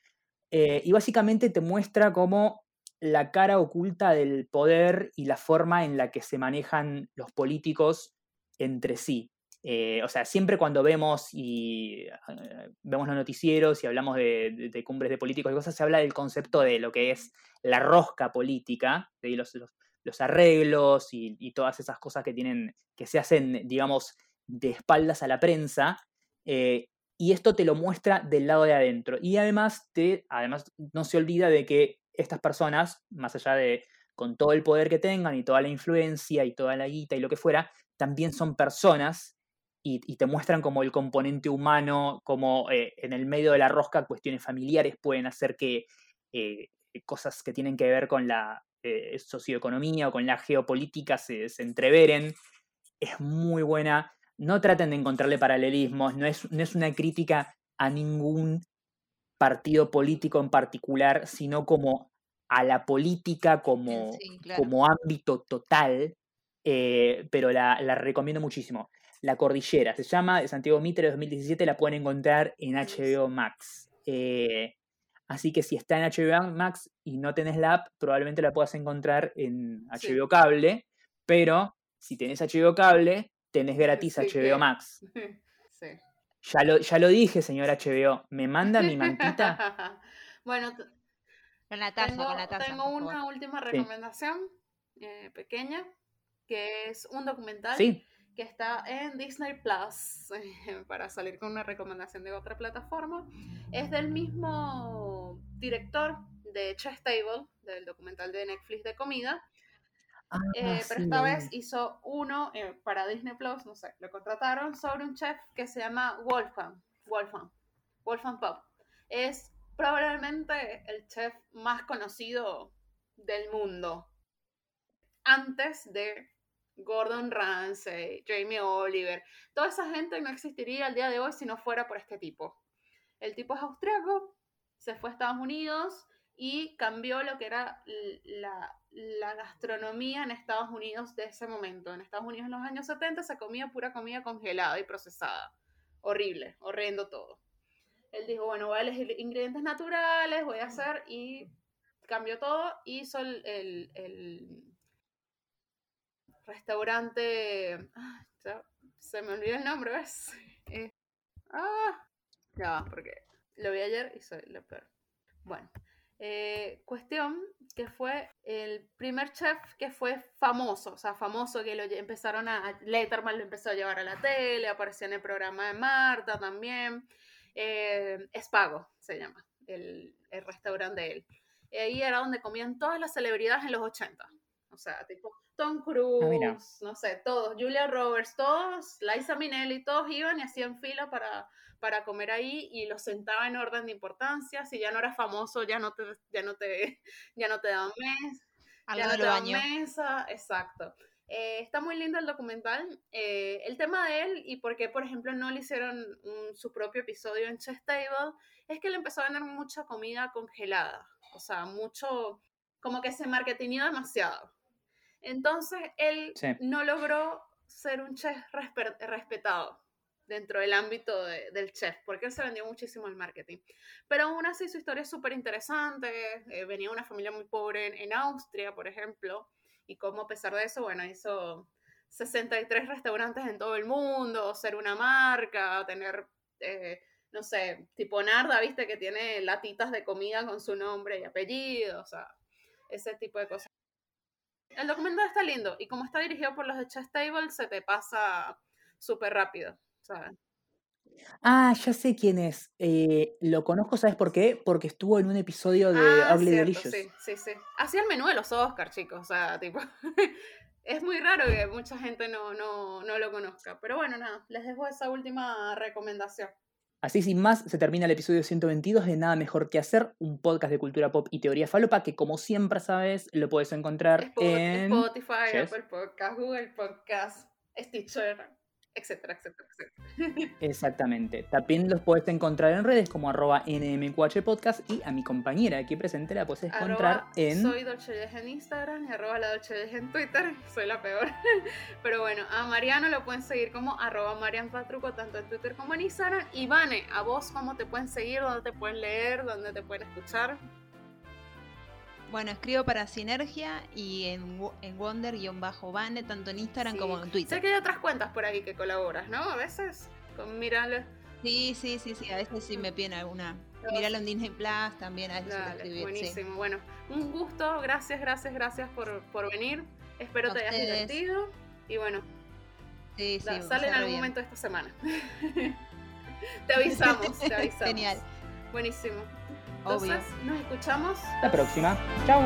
[SPEAKER 2] eh, y básicamente te muestra cómo la cara oculta del poder y la forma en la que se manejan los políticos entre sí. Eh, o sea, siempre cuando vemos y eh, vemos los noticieros y hablamos de, cumbres de políticos y cosas, se habla del concepto de lo que es la rosca política, de los, los, arreglos y, todas esas cosas que tienen, que se hacen, digamos, de espaldas a la prensa. Eh, y esto te lo muestra del lado de adentro. Y además, te, además no se olvida de que estas personas, más allá de con todo el poder que tengan y toda la influencia y toda la guita y lo que fuera, también son personas y, te muestran como el componente humano, como eh, en el medio de la rosca cuestiones familiares pueden hacer que eh, cosas que tienen que ver con la eh, socioeconomía o con la geopolítica se, entreveren. Es muy buena. No traten de encontrarle paralelismos, no es, no es una crítica a ningún partido político en particular, sino como a la política como, como ámbito total, pero la, la, recomiendo muchísimo. La Cordillera. Se llama de Santiago Mitre 2017, la pueden encontrar en HBO Max. Eh, así que si está en HBO Max y no tenés la app, probablemente la puedas encontrar en HBO Cable, pero si tenés HBO Cable, tenés gratis HBO Max. Sí. Ya lo, ya lo dije, señor HBO. ¿Me manda mi mantita?
[SPEAKER 1] bueno,
[SPEAKER 3] con la taza,
[SPEAKER 1] tengo,
[SPEAKER 3] con la taza,
[SPEAKER 1] tengo una última recomendación eh, pequeña, que es un documental
[SPEAKER 2] sí
[SPEAKER 1] que está en Disney Plus, para salir con una recomendación de otra plataforma. Es del mismo director de Chess Table, del documental de Netflix de comida.
[SPEAKER 2] Ah,
[SPEAKER 1] eh, pero esta vez hizo uno eh, para Disney Plus, no sé, lo contrataron sobre un chef que se llama Wolfgang, Wolfgang, Wolfgang Pop. Es probablemente el chef más conocido del mundo antes de Gordon Ramsay, Jamie Oliver, toda esa gente no existiría al día de hoy si no fuera por este tipo. El tipo es austriaco, se fue a Estados Unidos y cambió lo que era la, gastronomía en Estados Unidos de ese momento. En Estados Unidos en los años 70 se comía pura comida congelada y procesada. Horrible, horrendo todo. Él dijo, bueno, voy a elegir ingredientes naturales, voy a hacer y cambió todo, hizo el restaurante. Ah, se me olvidó el nombre, ¿ves? Eh, ah, ya porque lo vi ayer y soy lo peor. Bueno, eh, cuestión que fue el primer chef que fue famoso, o sea, famoso que lo empezaron a. Letterman lo empezó a llevar a la tele, apareció en el programa de Marta también. Eh, Espago se llama, el, restaurante de él. ahí era donde comían todas las celebridades en los 80. O sea, tipo Tom ah, Cruise, no sé, todos, Julia Roberts, todos, Liza Minnelli, todos iban y hacían fila para, para comer ahí y los sentaba en orden de importancia. Si ya no eras famoso, ya no te, ya no te, ya no te daban mesa. Ya no te daban mesa, exacto. Eh, está muy lindo el documental. Eh, el tema de él y por qué, por ejemplo, no le hicieron su propio episodio en Chess Table es que él empezó a vender mucha comida congelada. O sea, mucho, como que se marketingó demasiado. Entonces él no logró ser un chef respetado dentro del ámbito del chef, porque él se vendió muchísimo el marketing. Pero aún así su historia es súper interesante, eh, venía de una familia muy pobre en, Austria, por ejemplo, y cómo a pesar de eso, bueno, hizo 63 restaurantes en todo el mundo, ser una marca, tener, eh, no sé, tipo Narda, viste, que tiene latitas de comida con su nombre y apellido, o sea, ese tipo de cosas el documental está lindo y como está dirigido por los de Chess Table, se te pasa súper rápido, ¿sabes?
[SPEAKER 2] Ah, ya sé quién es. Eh, lo conozco, ¿sabes por qué? Porque estuvo en un episodio de
[SPEAKER 1] ah,
[SPEAKER 2] Ugly Delicious.
[SPEAKER 1] Sí, sí, sí. Hacía el menú de los Oscars, chicos. O sea, tipo. es muy raro que mucha gente no, no, no lo conozca. Pero bueno, nada, les dejo esa última recomendación.
[SPEAKER 2] Así sin más, se termina el episodio 122 de Nada Mejor que Hacer, un podcast de cultura pop y teoría falopa que como siempre sabes lo puedes encontrar en
[SPEAKER 1] Spotify,
[SPEAKER 2] Yes.
[SPEAKER 1] Apple Podcast, Google Podcast, Stitcher, etcétera, etcétera, etcétera.
[SPEAKER 2] Exactamente. También los puedes encontrar en redes como arroba NMQH Podcast y a mi compañera aquí presente la puedes encontrar
[SPEAKER 1] Arroba
[SPEAKER 2] en...
[SPEAKER 1] Soy Dolce en Instagram y arroba la Dolce en Twitter. Soy la peor. Pero bueno, a Mariano lo pueden seguir como arroba Marian Patruco, tanto en Twitter como en Instagram. Y Vane, a vos cómo te pueden seguir, dónde te pueden leer, dónde te pueden escuchar.
[SPEAKER 3] Bueno, escribo para Sinergia y en, en Wonder-Bane, tanto en Instagram
[SPEAKER 1] Sí.
[SPEAKER 3] como en
[SPEAKER 1] Sé
[SPEAKER 3] Twitter.
[SPEAKER 1] que hay otras cuentas por ahí que colaboras, ¿no? A veces con Mirale.
[SPEAKER 3] Sí, sí, sí, sí, a veces sí me piden alguna.
[SPEAKER 1] Pero-
[SPEAKER 3] Miralo en Disney Plus también, a veces
[SPEAKER 1] Dale,
[SPEAKER 3] escribir, sí.
[SPEAKER 1] buenísimo. Bueno, un gusto, gracias, gracias, gracias por, por venir. Espero
[SPEAKER 3] A
[SPEAKER 1] te hayas
[SPEAKER 3] ustedes.
[SPEAKER 1] divertido. Y bueno,
[SPEAKER 3] Sí, sí,
[SPEAKER 1] la- sale en algún
[SPEAKER 3] bien.
[SPEAKER 1] momento esta semana. te avisamos, te avisamos.
[SPEAKER 3] Genial.
[SPEAKER 1] Buenísimo.
[SPEAKER 3] Obvio.
[SPEAKER 1] Entonces, nos escuchamos.
[SPEAKER 2] la próxima. ¡Chao!